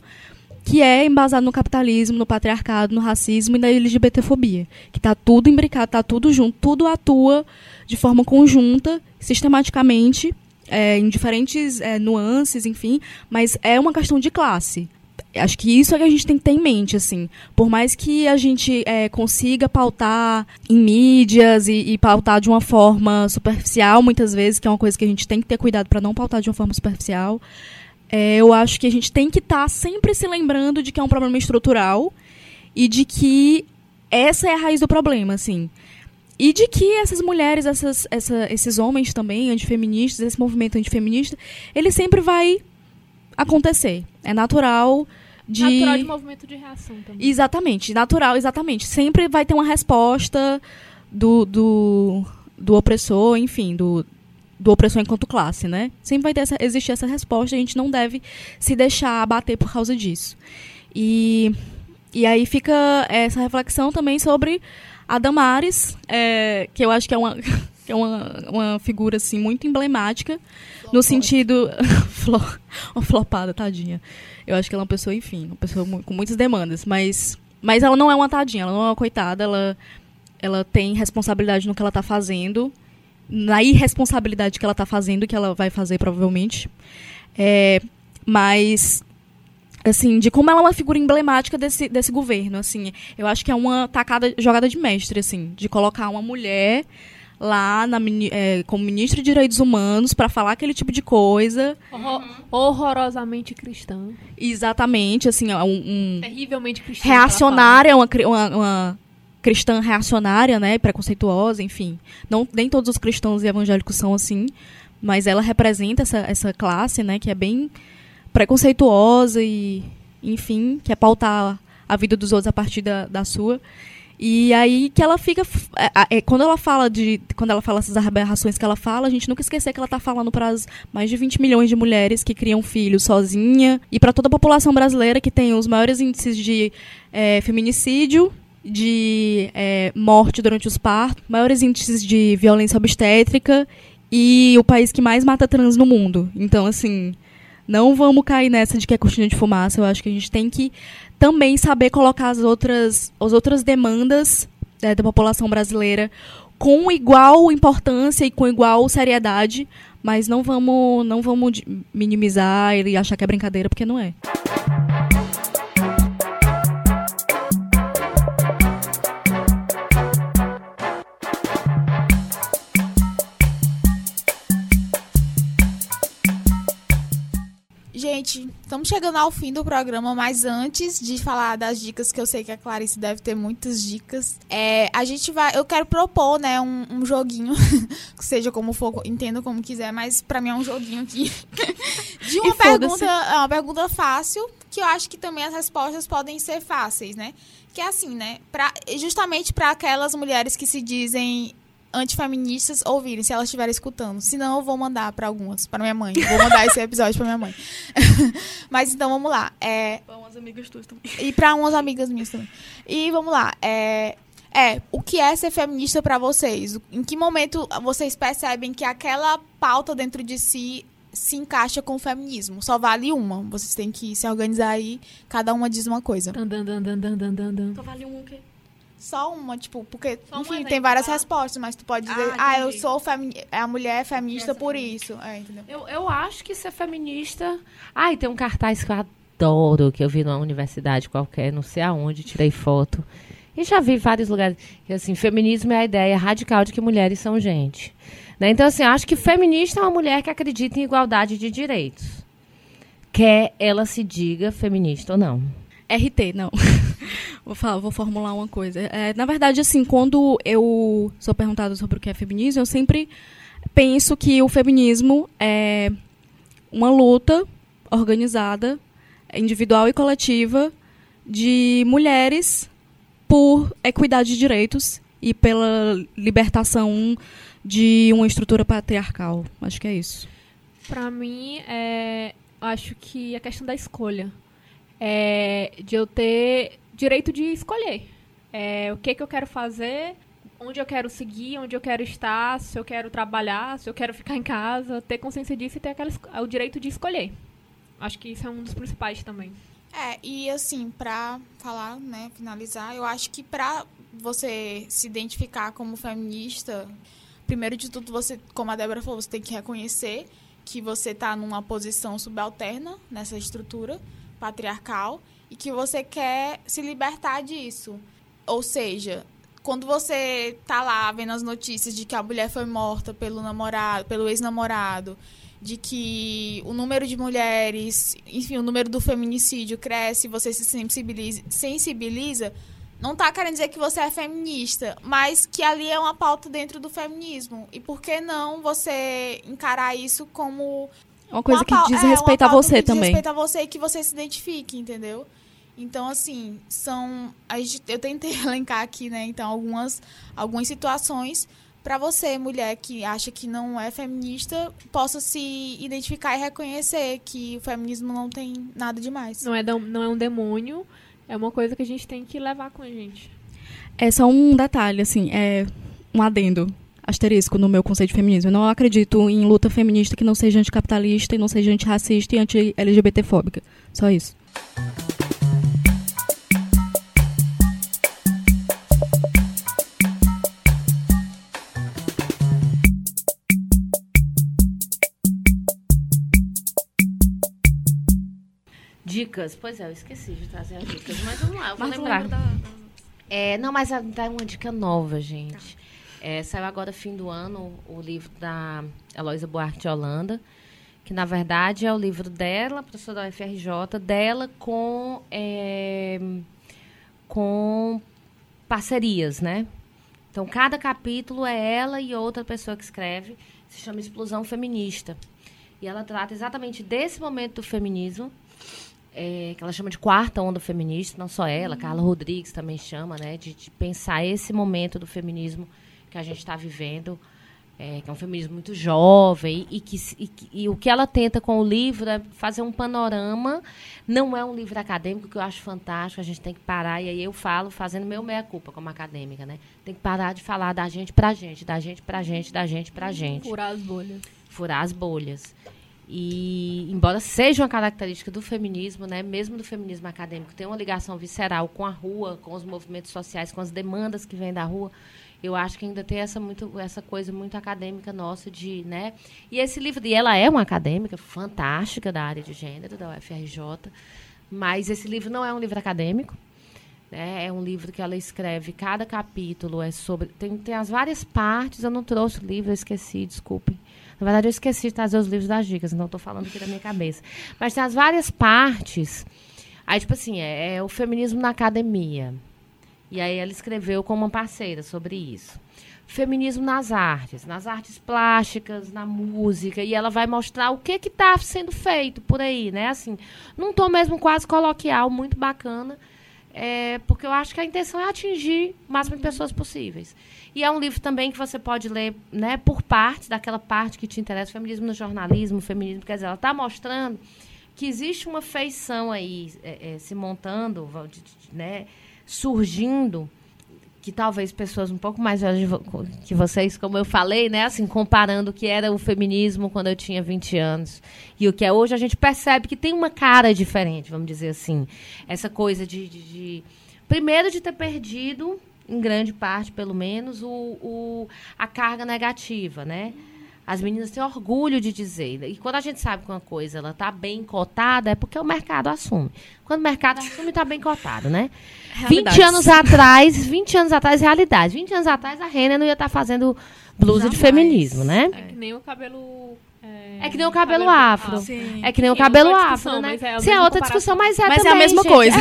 que é embasado no capitalismo, no patriarcado, no racismo e na LGBTfobia. Que está tudo imbricado, está tudo junto, tudo atua de forma conjunta, sistematicamente, é, em diferentes é, nuances, enfim, mas é uma questão de classe. Acho que isso é que a gente tem que ter em mente, assim. Por mais que a gente é, consiga pautar em mídias e, e pautar de uma forma superficial, muitas vezes, que é uma coisa que a gente tem que ter cuidado para não pautar de uma forma superficial, é, eu acho que a gente tem que estar sempre se lembrando de que é um problema estrutural e de que essa é a raiz do problema, assim. E de que essas mulheres, essas, essa, esses homens também, antifeministas, esse movimento antifeminista, ele sempre vai acontecer. É natural de. Natural de movimento de reação também. Exatamente, natural, exatamente. Sempre vai ter uma resposta do, do, do opressor, enfim, do, do opressor enquanto classe, né? Sempre vai ter essa, existir essa resposta e a gente não deve se deixar abater por causa disso. E, e aí fica essa reflexão também sobre a Damares, é, que eu acho que é uma, [LAUGHS] que é uma, uma figura assim, muito emblemática, no sentido. [LAUGHS] uma flopada, tadinha. Eu acho que ela é uma pessoa, enfim, uma pessoa com muitas demandas, mas, mas ela não é uma tadinha, ela não é uma coitada, ela, ela tem responsabilidade no que ela está fazendo na irresponsabilidade que ela está fazendo, que ela vai fazer provavelmente. É, mas assim, de como ela é uma figura emblemática desse, desse governo, assim. Eu acho que é uma tacada, jogada de mestre, assim, de colocar uma mulher lá na, é, como ministra de Direitos Humanos para falar aquele tipo de coisa. Horror, horrorosamente cristã. Exatamente, assim, um, um terrivelmente cristã. Reacionária, uma, uma, uma cristã reacionária, né, preconceituosa, enfim. Não, nem todos os cristãos e evangélicos são assim, mas ela representa essa, essa classe, né, que é bem preconceituosa e, enfim, quer pautar a vida dos outros a partir da, da sua. E aí que ela fica. É, é, quando ela fala de. Quando ela fala essas aberrações que ela fala, a gente nunca esquecer que ela está falando para as mais de 20 milhões de mulheres que criam filhos sozinha. E para toda a população brasileira que tem os maiores índices de é, feminicídio de é, morte durante os partos, maiores índices de violência obstétrica e o país que mais mata trans no mundo. Então, assim, não vamos cair nessa de que é cortina de fumaça. Eu acho que a gente tem que também saber colocar as outras, as outras demandas né, da população brasileira com igual importância e com igual seriedade, mas não vamos, não vamos minimizar e achar que é brincadeira, porque não é. Estamos chegando ao fim do programa, mas antes de falar das dicas, que eu sei que a Clarice deve ter muitas dicas, é, a gente vai. Eu quero propor, né, um, um joguinho, [LAUGHS] que seja como for, entenda como quiser, mas para mim é um joguinho aqui. [LAUGHS] de uma pergunta, é uma pergunta fácil, que eu acho que também as respostas podem ser fáceis, né? Que é assim, né? Pra, justamente para aquelas mulheres que se dizem antifeministas ouvirem, se elas estiverem escutando. Senão, eu vou mandar para algumas, para minha mãe. Vou mandar esse episódio para minha mãe. [LAUGHS] Mas então, vamos lá. É... Para umas amigas tuas também. E para umas amigas minhas também. E vamos lá. É... É, o que é ser feminista para vocês? Em que momento vocês percebem que aquela pauta dentro de si se encaixa com o feminismo? Só vale uma. Vocês têm que se organizar aí, cada uma diz uma coisa. Dan, dan, dan, dan, dan, dan, dan. Só vale uma o quê? Só uma, tipo, porque, Só um enfim, tem várias tá? respostas, mas tu pode dizer, Ah, ah, eu sou femi a mulher é feminista Essa por feminista. isso. É, entendeu? Eu, eu acho que ser feminista. Ai, tem um cartaz que eu adoro, que eu vi numa universidade qualquer, não sei aonde, tirei foto. E já vi vários lugares. Que assim, feminismo é a ideia radical de que mulheres são gente. Né? Então, assim, eu acho que feminista é uma mulher que acredita em igualdade de direitos. Quer ela se diga feminista ou não. RT, não. [LAUGHS] [LAUGHS] vou, falar, vou formular uma coisa. É, na verdade, assim, quando eu sou perguntado sobre o que é feminismo, eu sempre penso que o feminismo é uma luta organizada, individual e coletiva, de mulheres por equidade de direitos e pela libertação de uma estrutura patriarcal. Acho que é isso. Pra mim, é, acho que a questão da escolha. É, de eu ter direito de escolher. É, o que, que eu quero fazer, onde eu quero seguir, onde eu quero estar, se eu quero trabalhar, se eu quero ficar em casa, ter consciência disso e ter aquela, o direito de escolher. Acho que isso é um dos principais também. É, e assim, pra falar, né, finalizar, eu acho que pra você se identificar como feminista, primeiro de tudo, você, como a Débora falou, você tem que reconhecer que você tá numa posição subalterna nessa estrutura patriarcal e que você quer se libertar disso. Ou seja, quando você tá lá vendo as notícias de que a mulher foi morta pelo namorado, pelo ex-namorado, de que o número de mulheres, enfim, o número do feminicídio cresce, você se sensibiliza, sensibiliza não tá querendo dizer que você é feminista, mas que ali é uma pauta dentro do feminismo. E por que não você encarar isso como Uma coisa uma que diz é, respeito a você que diz também. respeito a você e que você se identifique, entendeu? Então, assim, são. A gente, eu tentei [LAUGHS] elencar aqui, né? Então, algumas, algumas situações para você, mulher que acha que não é feminista, possa se identificar e reconhecer que o feminismo não tem nada demais. Não é, não é um demônio, é uma coisa que a gente tem que levar com a gente. É só um detalhe, assim, é um adendo asterisco no meu conceito de feminismo. Eu não acredito em luta feminista que não seja anticapitalista e não seja antirracista e anti-LGBTfóbica. Só isso. Dicas. Pois é, eu esqueci de trazer as dicas, mas vamos lá, eu vou lembrar. É, não, mas dá uma dica nova, gente. É, saiu agora, fim do ano, o livro da Eloísa Buarque de Holanda, que na verdade é o livro dela, professora da UFRJ, dela com, é, com parcerias, né? Então, cada capítulo é ela e outra pessoa que escreve, se chama Explosão Feminista. E ela trata exatamente desse momento do feminismo, é, que ela chama de quarta onda feminista, não só ela, Carla Rodrigues também chama, né, de, de pensar esse momento do feminismo que a gente está vivendo, é, que é um feminismo muito jovem, e, que, e, e o que ela tenta com o livro é fazer um panorama, não é um livro acadêmico, que eu acho fantástico, a gente tem que parar, e aí eu falo fazendo meu meia-culpa como acadêmica, né, tem que parar de falar da gente pra gente, da gente pra gente, da gente pra gente Furar as bolhas. furar as bolhas. E, embora seja uma característica do feminismo, né, mesmo do feminismo acadêmico, tem uma ligação visceral com a rua, com os movimentos sociais, com as demandas que vêm da rua, eu acho que ainda tem essa, muito, essa coisa muito acadêmica nossa de, né? E esse livro, e ela é uma acadêmica fantástica da área de gênero, da UFRJ, mas esse livro não é um livro acadêmico, né? É um livro que ela escreve, cada capítulo é sobre. Tem, tem as várias partes, eu não trouxe o livro, eu esqueci, desculpem. Na verdade, eu esqueci de trazer os livros das dicas, então estou falando aqui da minha cabeça. Mas tem as várias partes. Aí, tipo assim, é, é o feminismo na academia. E aí ela escreveu com uma parceira sobre isso. Feminismo nas artes, nas artes plásticas, na música, e ela vai mostrar o que está sendo feito por aí, né? Assim, num tom mesmo quase coloquial, muito bacana, é, porque eu acho que a intenção é atingir o máximo de pessoas possíveis. E é um livro também que você pode ler né, por partes, daquela parte que te interessa, feminismo no jornalismo, feminismo, quer dizer, ela está mostrando que existe uma feição aí é, é, se montando, né, surgindo, que talvez pessoas um pouco mais velhas que vocês, como eu falei, né, assim, comparando o que era o feminismo quando eu tinha 20 anos e o que é hoje, a gente percebe que tem uma cara diferente, vamos dizer assim. Essa coisa de, de- de- primeiro de ter perdido, em grande parte pelo menos, o, o- a carga negativa, né? As meninas têm orgulho de dizer. E quando a gente sabe que uma coisa ela está bem cotada, é porque o mercado assume. Quando o mercado assume, está bem cotado, né? 20 Realidades. anos atrás, 20 anos atrás, realidade. 20 anos atrás, a Renner não ia estar fazendo blusa de Jamais. feminismo, né? É que nem o cabelo. É, É que nem o cabelo afro. Sim. É que nem o Sim, é cabelo outra afro, discussão, né? mas é a Sim, é mesma outra comparação. discussão, mas é Mas é a também, mesma gente. coisa.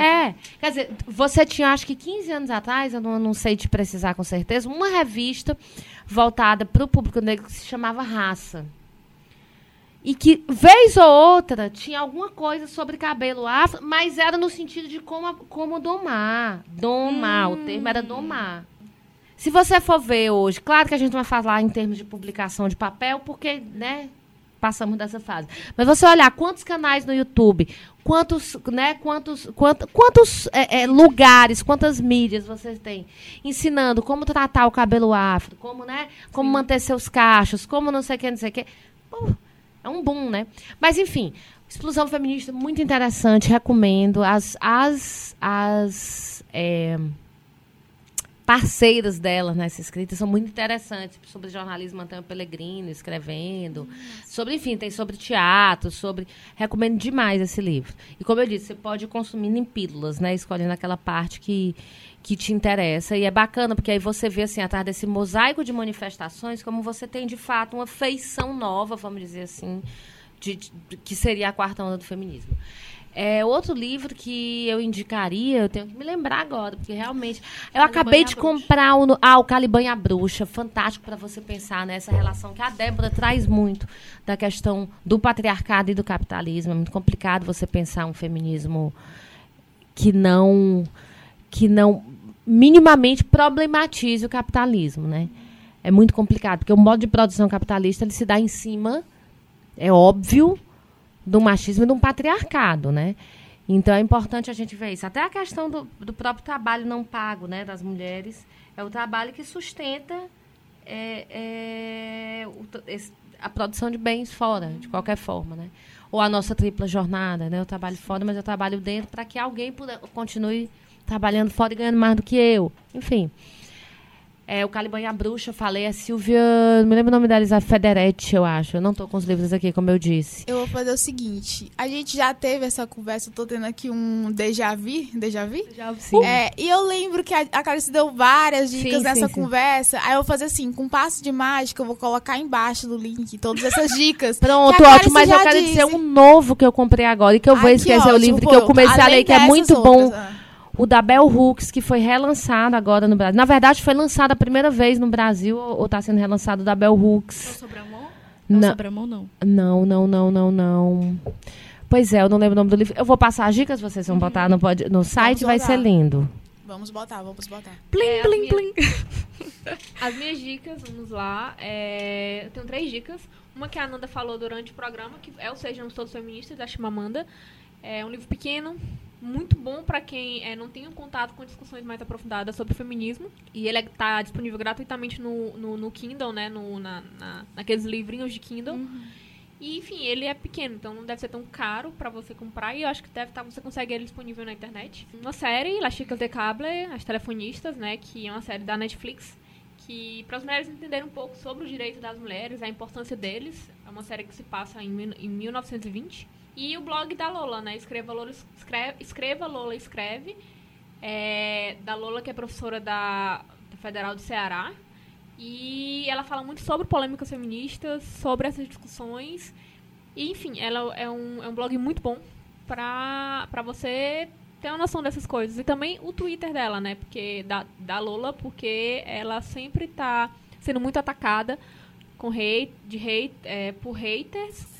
É, é. Quer dizer, você tinha, acho que 15 anos atrás, eu não, não sei te precisar com certeza, uma revista voltada para o público negro que se chamava Raça. E que, vez ou outra, tinha alguma coisa sobre cabelo afro, mas era no sentido de como, como domar. Domar, o termo era domar. Se você for ver hoje, claro que a gente vai falar em termos de publicação de papel, porque, né, passamos dessa fase. Mas você olhar quantos canais no YouTube, quantos, né, quantos, quant, quantos é, é, lugares, quantas mídias você tem ensinando como tratar o cabelo afro, como, né, como manter seus cachos, como não sei o que, não sei o que. Pô, é um boom, né? Mas, enfim, explosão feminista, muito interessante, recomendo. As, as, as é, parceiras dela nessa escrita são muito interessantes. Sobre jornalismo, Antônio Pellegrino escrevendo. Sobre, enfim, tem sobre teatro, sobre. Recomendo demais esse livro. E como eu disse, você pode ir consumindo em pílulas, né? Escolhendo aquela parte que, que te interessa. E é bacana, porque aí você vê, assim, atrás desse mosaico de manifestações, como você tem, de fato, uma feição nova, vamos dizer assim, de, de- que seria a quarta onda do feminismo. É outro livro que eu indicaria, eu tenho que me lembrar agora, porque realmente. Eu Caliban acabei de comprar o, ah, o Caliban e a Bruxa. Fantástico para você pensar nessa relação que a Débora traz muito da questão do patriarcado e do capitalismo. É muito complicado você pensar um feminismo que não que não minimamente problematize o capitalismo, né? É muito complicado, porque o modo de produção capitalista ele se dá em cima, é óbvio, do machismo e do patriarcado, né? Então é importante a gente ver isso. Até a questão do, do próprio trabalho não pago, né, das mulheres, é o trabalho que sustenta é, é, o esse- a produção de bens fora, de qualquer forma, né? Ou a nossa tripla jornada, né? Eu trabalho fora, mas eu trabalho dentro para que alguém continue trabalhando fora e ganhando mais do que eu. Enfim. É, o Caliban e a Bruxa, eu falei, a Silvia, não me lembro o nome dela, Isa Federetti, eu acho. Eu não tô com os livros aqui, como eu disse. Eu vou fazer o seguinte. A gente já teve essa conversa, eu tô tendo aqui um déjà vu, déjà vu? Já sim. É, e eu lembro que a, a Clarice deu várias dicas Sim, nessa sim, conversa. Aí eu vou fazer assim, com passo de mágica, eu vou colocar embaixo do link todas essas dicas. [LAUGHS] Pronto, a ótimo, mas eu quero disse. dizer um novo que eu comprei agora e que eu vou que esquecer o ótimo, livro pô, que eu comecei a ler, que é muito outras, bom. O da Bell Hooks, que foi relançado agora no Brasil. Na verdade, foi lançado a primeira vez no Brasil, ou está sendo relançado o da Bell Hooks. Não, Não, não. não, não, não, não, não. Pois é, eu não lembro o nome do livro. Eu vou passar as dicas, vocês vão botar no, pod- no site, vai ser lindo. Vamos botar, vamos botar. Plim, É, plim, as plim. [LAUGHS] As minhas dicas, vamos lá. é, Eu tenho três dicas. Uma que a Ananda falou durante o programa, que é o Sejamos Todos Feministas, da Chimamanda. É um livro pequeno, muito bom para quem é, não tem um contato com discussões mais aprofundadas sobre feminismo. E ele está disponível gratuitamente no, no, no Kindle, né? No, na, na- naqueles livrinhos de Kindle. E, enfim, ele é pequeno, então não deve ser tão caro pra você comprar. E eu acho que deve estar, você consegue ele disponível na internet. Uma série, Las Chicas de Cable, As Telefonistas, né? Que é uma série da Netflix. Que, para as mulheres entenderem um pouco sobre o direito das mulheres, a importância deles. É uma série que se passa em, em 1920. E o blog da Lola, né? Escreva Lola, escreve, escreva Lola Escreve. É, da Lola, que é professora da, da Federal do Ceará. E ela fala muito sobre polêmicas feministas, sobre essas discussões. E, enfim, ela é um, é um blog muito bom pra, pra você ter uma noção dessas coisas. E também o Twitter dela, né? Porque da, da Lola, porque ela sempre tá sendo muito atacada com hate, de hate, é, por haters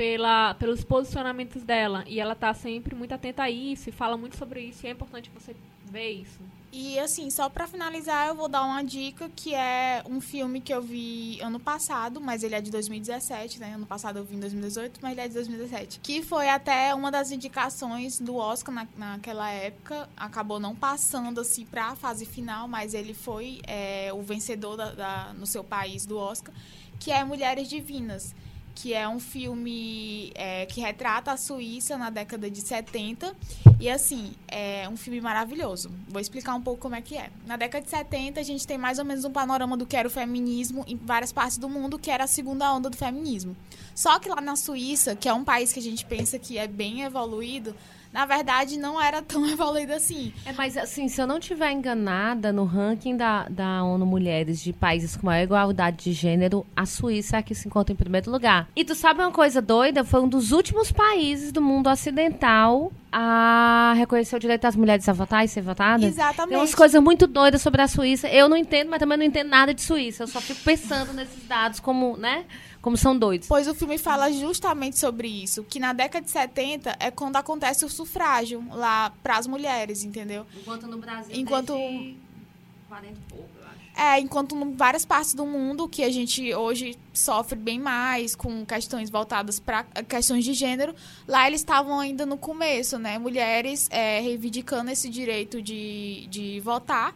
pela, pelos posicionamentos dela. E ela tá sempre muito atenta a isso e fala muito sobre isso. E é importante você ver isso. E assim, só pra finalizar, eu vou dar uma dica que é um filme que eu vi ano passado, mas ele é de 2017, né? Ano passado eu vi em 2018, mas ele é de 2017. Que foi até uma das indicações do Oscar na, naquela época. Acabou não passando assim pra fase final, mas ele foi é, o vencedor da, da- no seu país do Oscar, que é Mulheres Divinas. Que é um filme é, que retrata a Suíça na década de 70 e assim, é um filme maravilhoso. Vou explicar um pouco como é que é. Na década de 70, a gente tem mais ou menos um panorama do que era o feminismo em várias partes do mundo, que era a segunda onda do feminismo. Só que lá na Suíça, que é um país que a gente pensa que é bem evoluído, na verdade não era tão [LAUGHS] evoluído assim. É, mas assim, se eu não estiver enganada, no ranking da, da ONU Mulheres de países com maior igualdade de gênero, a Suíça é que se encontra em primeiro lugar. E tu sabe uma coisa doida? Foi um dos últimos países do mundo ocidental a reconhecer o direito das mulheres a votar e ser votadas. Exatamente. Tem umas coisas muito doidas sobre a Suíça. Eu não entendo, mas também não entendo nada de Suíça. Eu só fico pensando nesses dados como, né? Como são doidos. Pois o filme fala justamente sobre isso, que na década de 70 é quando acontece o sufrágio lá para as mulheres, entendeu? Enquanto no Brasil Enquanto- desde 40 e pouco, eu acho. É, enquanto em várias partes do mundo que a gente hoje sofre bem mais com questões voltadas para questões de gênero, lá eles estavam ainda no começo, né? Mulheres é, reivindicando esse direito de, de votar.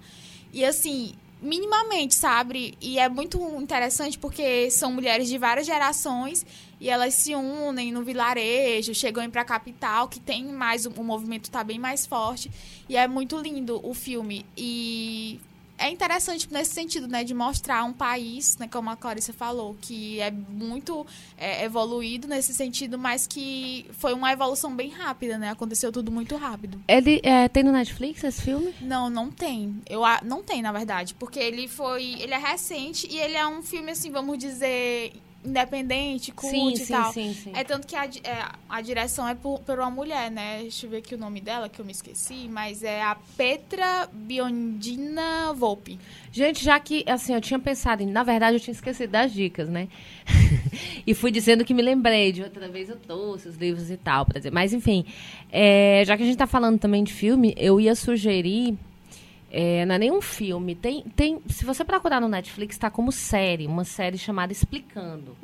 E assim, minimamente, sabe? E é muito interessante porque são mulheres de várias gerações e elas se unem no vilarejo, chegam para a capital, que tem mais, o movimento tá bem mais forte. E é muito lindo o filme. E é interessante nesse sentido, né, de mostrar um país, né, como a Clarissa falou, que é muito é, evoluído nesse sentido, mas que foi uma evolução bem rápida, né? Aconteceu tudo muito rápido. Ele é, tem no Netflix esse filme? Não, não tem. Eu não tem, na verdade, porque ele foi, ele é recente e ele é um filme assim, vamos dizer, independente, cult Sim, e sim, tal. sim, sim. É tanto que a, é, a direção é por, por uma mulher, né? Deixa eu ver aqui o nome dela, que eu me esqueci. Mas é a Petra Biondina Volpe. Gente, já que, assim, eu tinha pensado em... Na verdade, eu tinha esquecido das dicas, né? [LAUGHS] e fui dizendo que me lembrei. De outra vez eu trouxe os livros e tal, pra dizer. Mas, enfim, é, já que a gente tá falando também de filme, eu ia sugerir... é, não é nenhum filme. Tem, tem, se você procurar no Netflix, tá como série. Uma série chamada Explicando.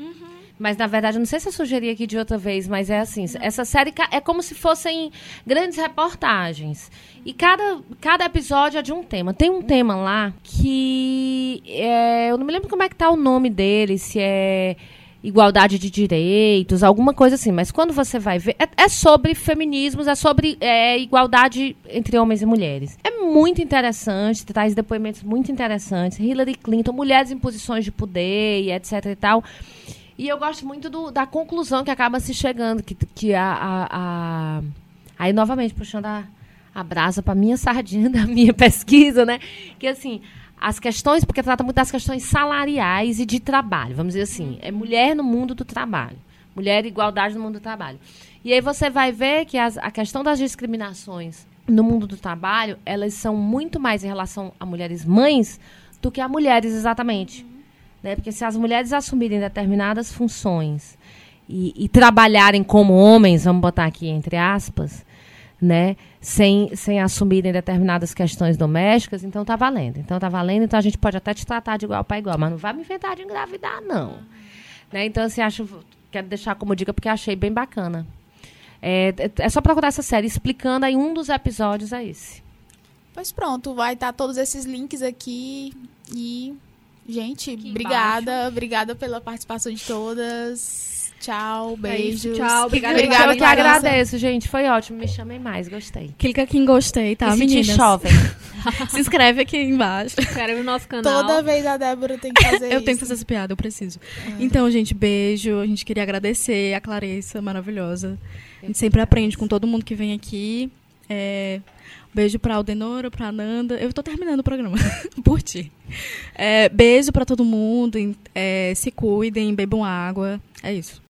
Mas, na verdade, não sei se eu sugeri aqui de outra vez, mas é assim. Essa série é como se fossem grandes reportagens. E cada, cada episódio é de um tema. Tem um tema lá que... é, eu não me lembro como é que tá o nome dele. Se é igualdade de direitos, alguma coisa assim. Mas quando você vai ver... É, é sobre feminismos, é sobre é, igualdade entre homens e mulheres. É muito interessante, traz depoimentos muito interessantes. Hillary Clinton, mulheres em posições de poder etc e tal. E eu gosto muito do- da conclusão que acaba se chegando, que, que a, a- a- Aí, novamente, puxando a, a brasa para minha sardinha [LAUGHS] da minha pesquisa, né? Que, assim, as questões... Porque trata muito das questões salariais e de trabalho, vamos dizer assim. É mulher no mundo do trabalho. Mulher e igualdade no mundo do trabalho. E aí você vai ver que as- a questão das discriminações no mundo do trabalho, elas são muito mais em relação a mulheres mães do que a mulheres, exatamente né? Porque se as mulheres assumirem determinadas funções e, e trabalharem como homens, vamos botar aqui entre aspas, né? Sem, sem assumirem determinadas questões domésticas, então tá valendo. Então tá valendo, então a gente pode até te tratar de igual para igual, mas não vai me inventar de engravidar, não. Né? Então, assim, acho. Quero deixar como dica porque achei bem bacana. É, é só procurar essa série explicando aí um dos episódios é esse. Pois pronto, vai estar todos esses links aqui. E, gente, Aqui obrigada. Obrigada pela participação de todas. Tchau, É isso, beijos. tchau, obrigada, Obrigada, eu que agradeço, gente. Foi ótimo. Me chamem mais, gostei. Clica aqui em gostei, tá, senti meninas? jovem. [LAUGHS] Se inscreve aqui embaixo. Inscreve no nosso canal. Toda vez a Débora tem que fazer [LAUGHS] Eu isso. tenho que fazer essa piada, eu preciso. Então, gente, beijo. A gente queria agradecer a Clarissa, maravilhosa. A gente sempre aprende com todo mundo que vem aqui. É, beijo pra Aldenora, pra Ananda. Eu tô terminando o programa, [LAUGHS] por ti. É, beijo pra todo mundo. é, se cuidem, bebam água. É isso.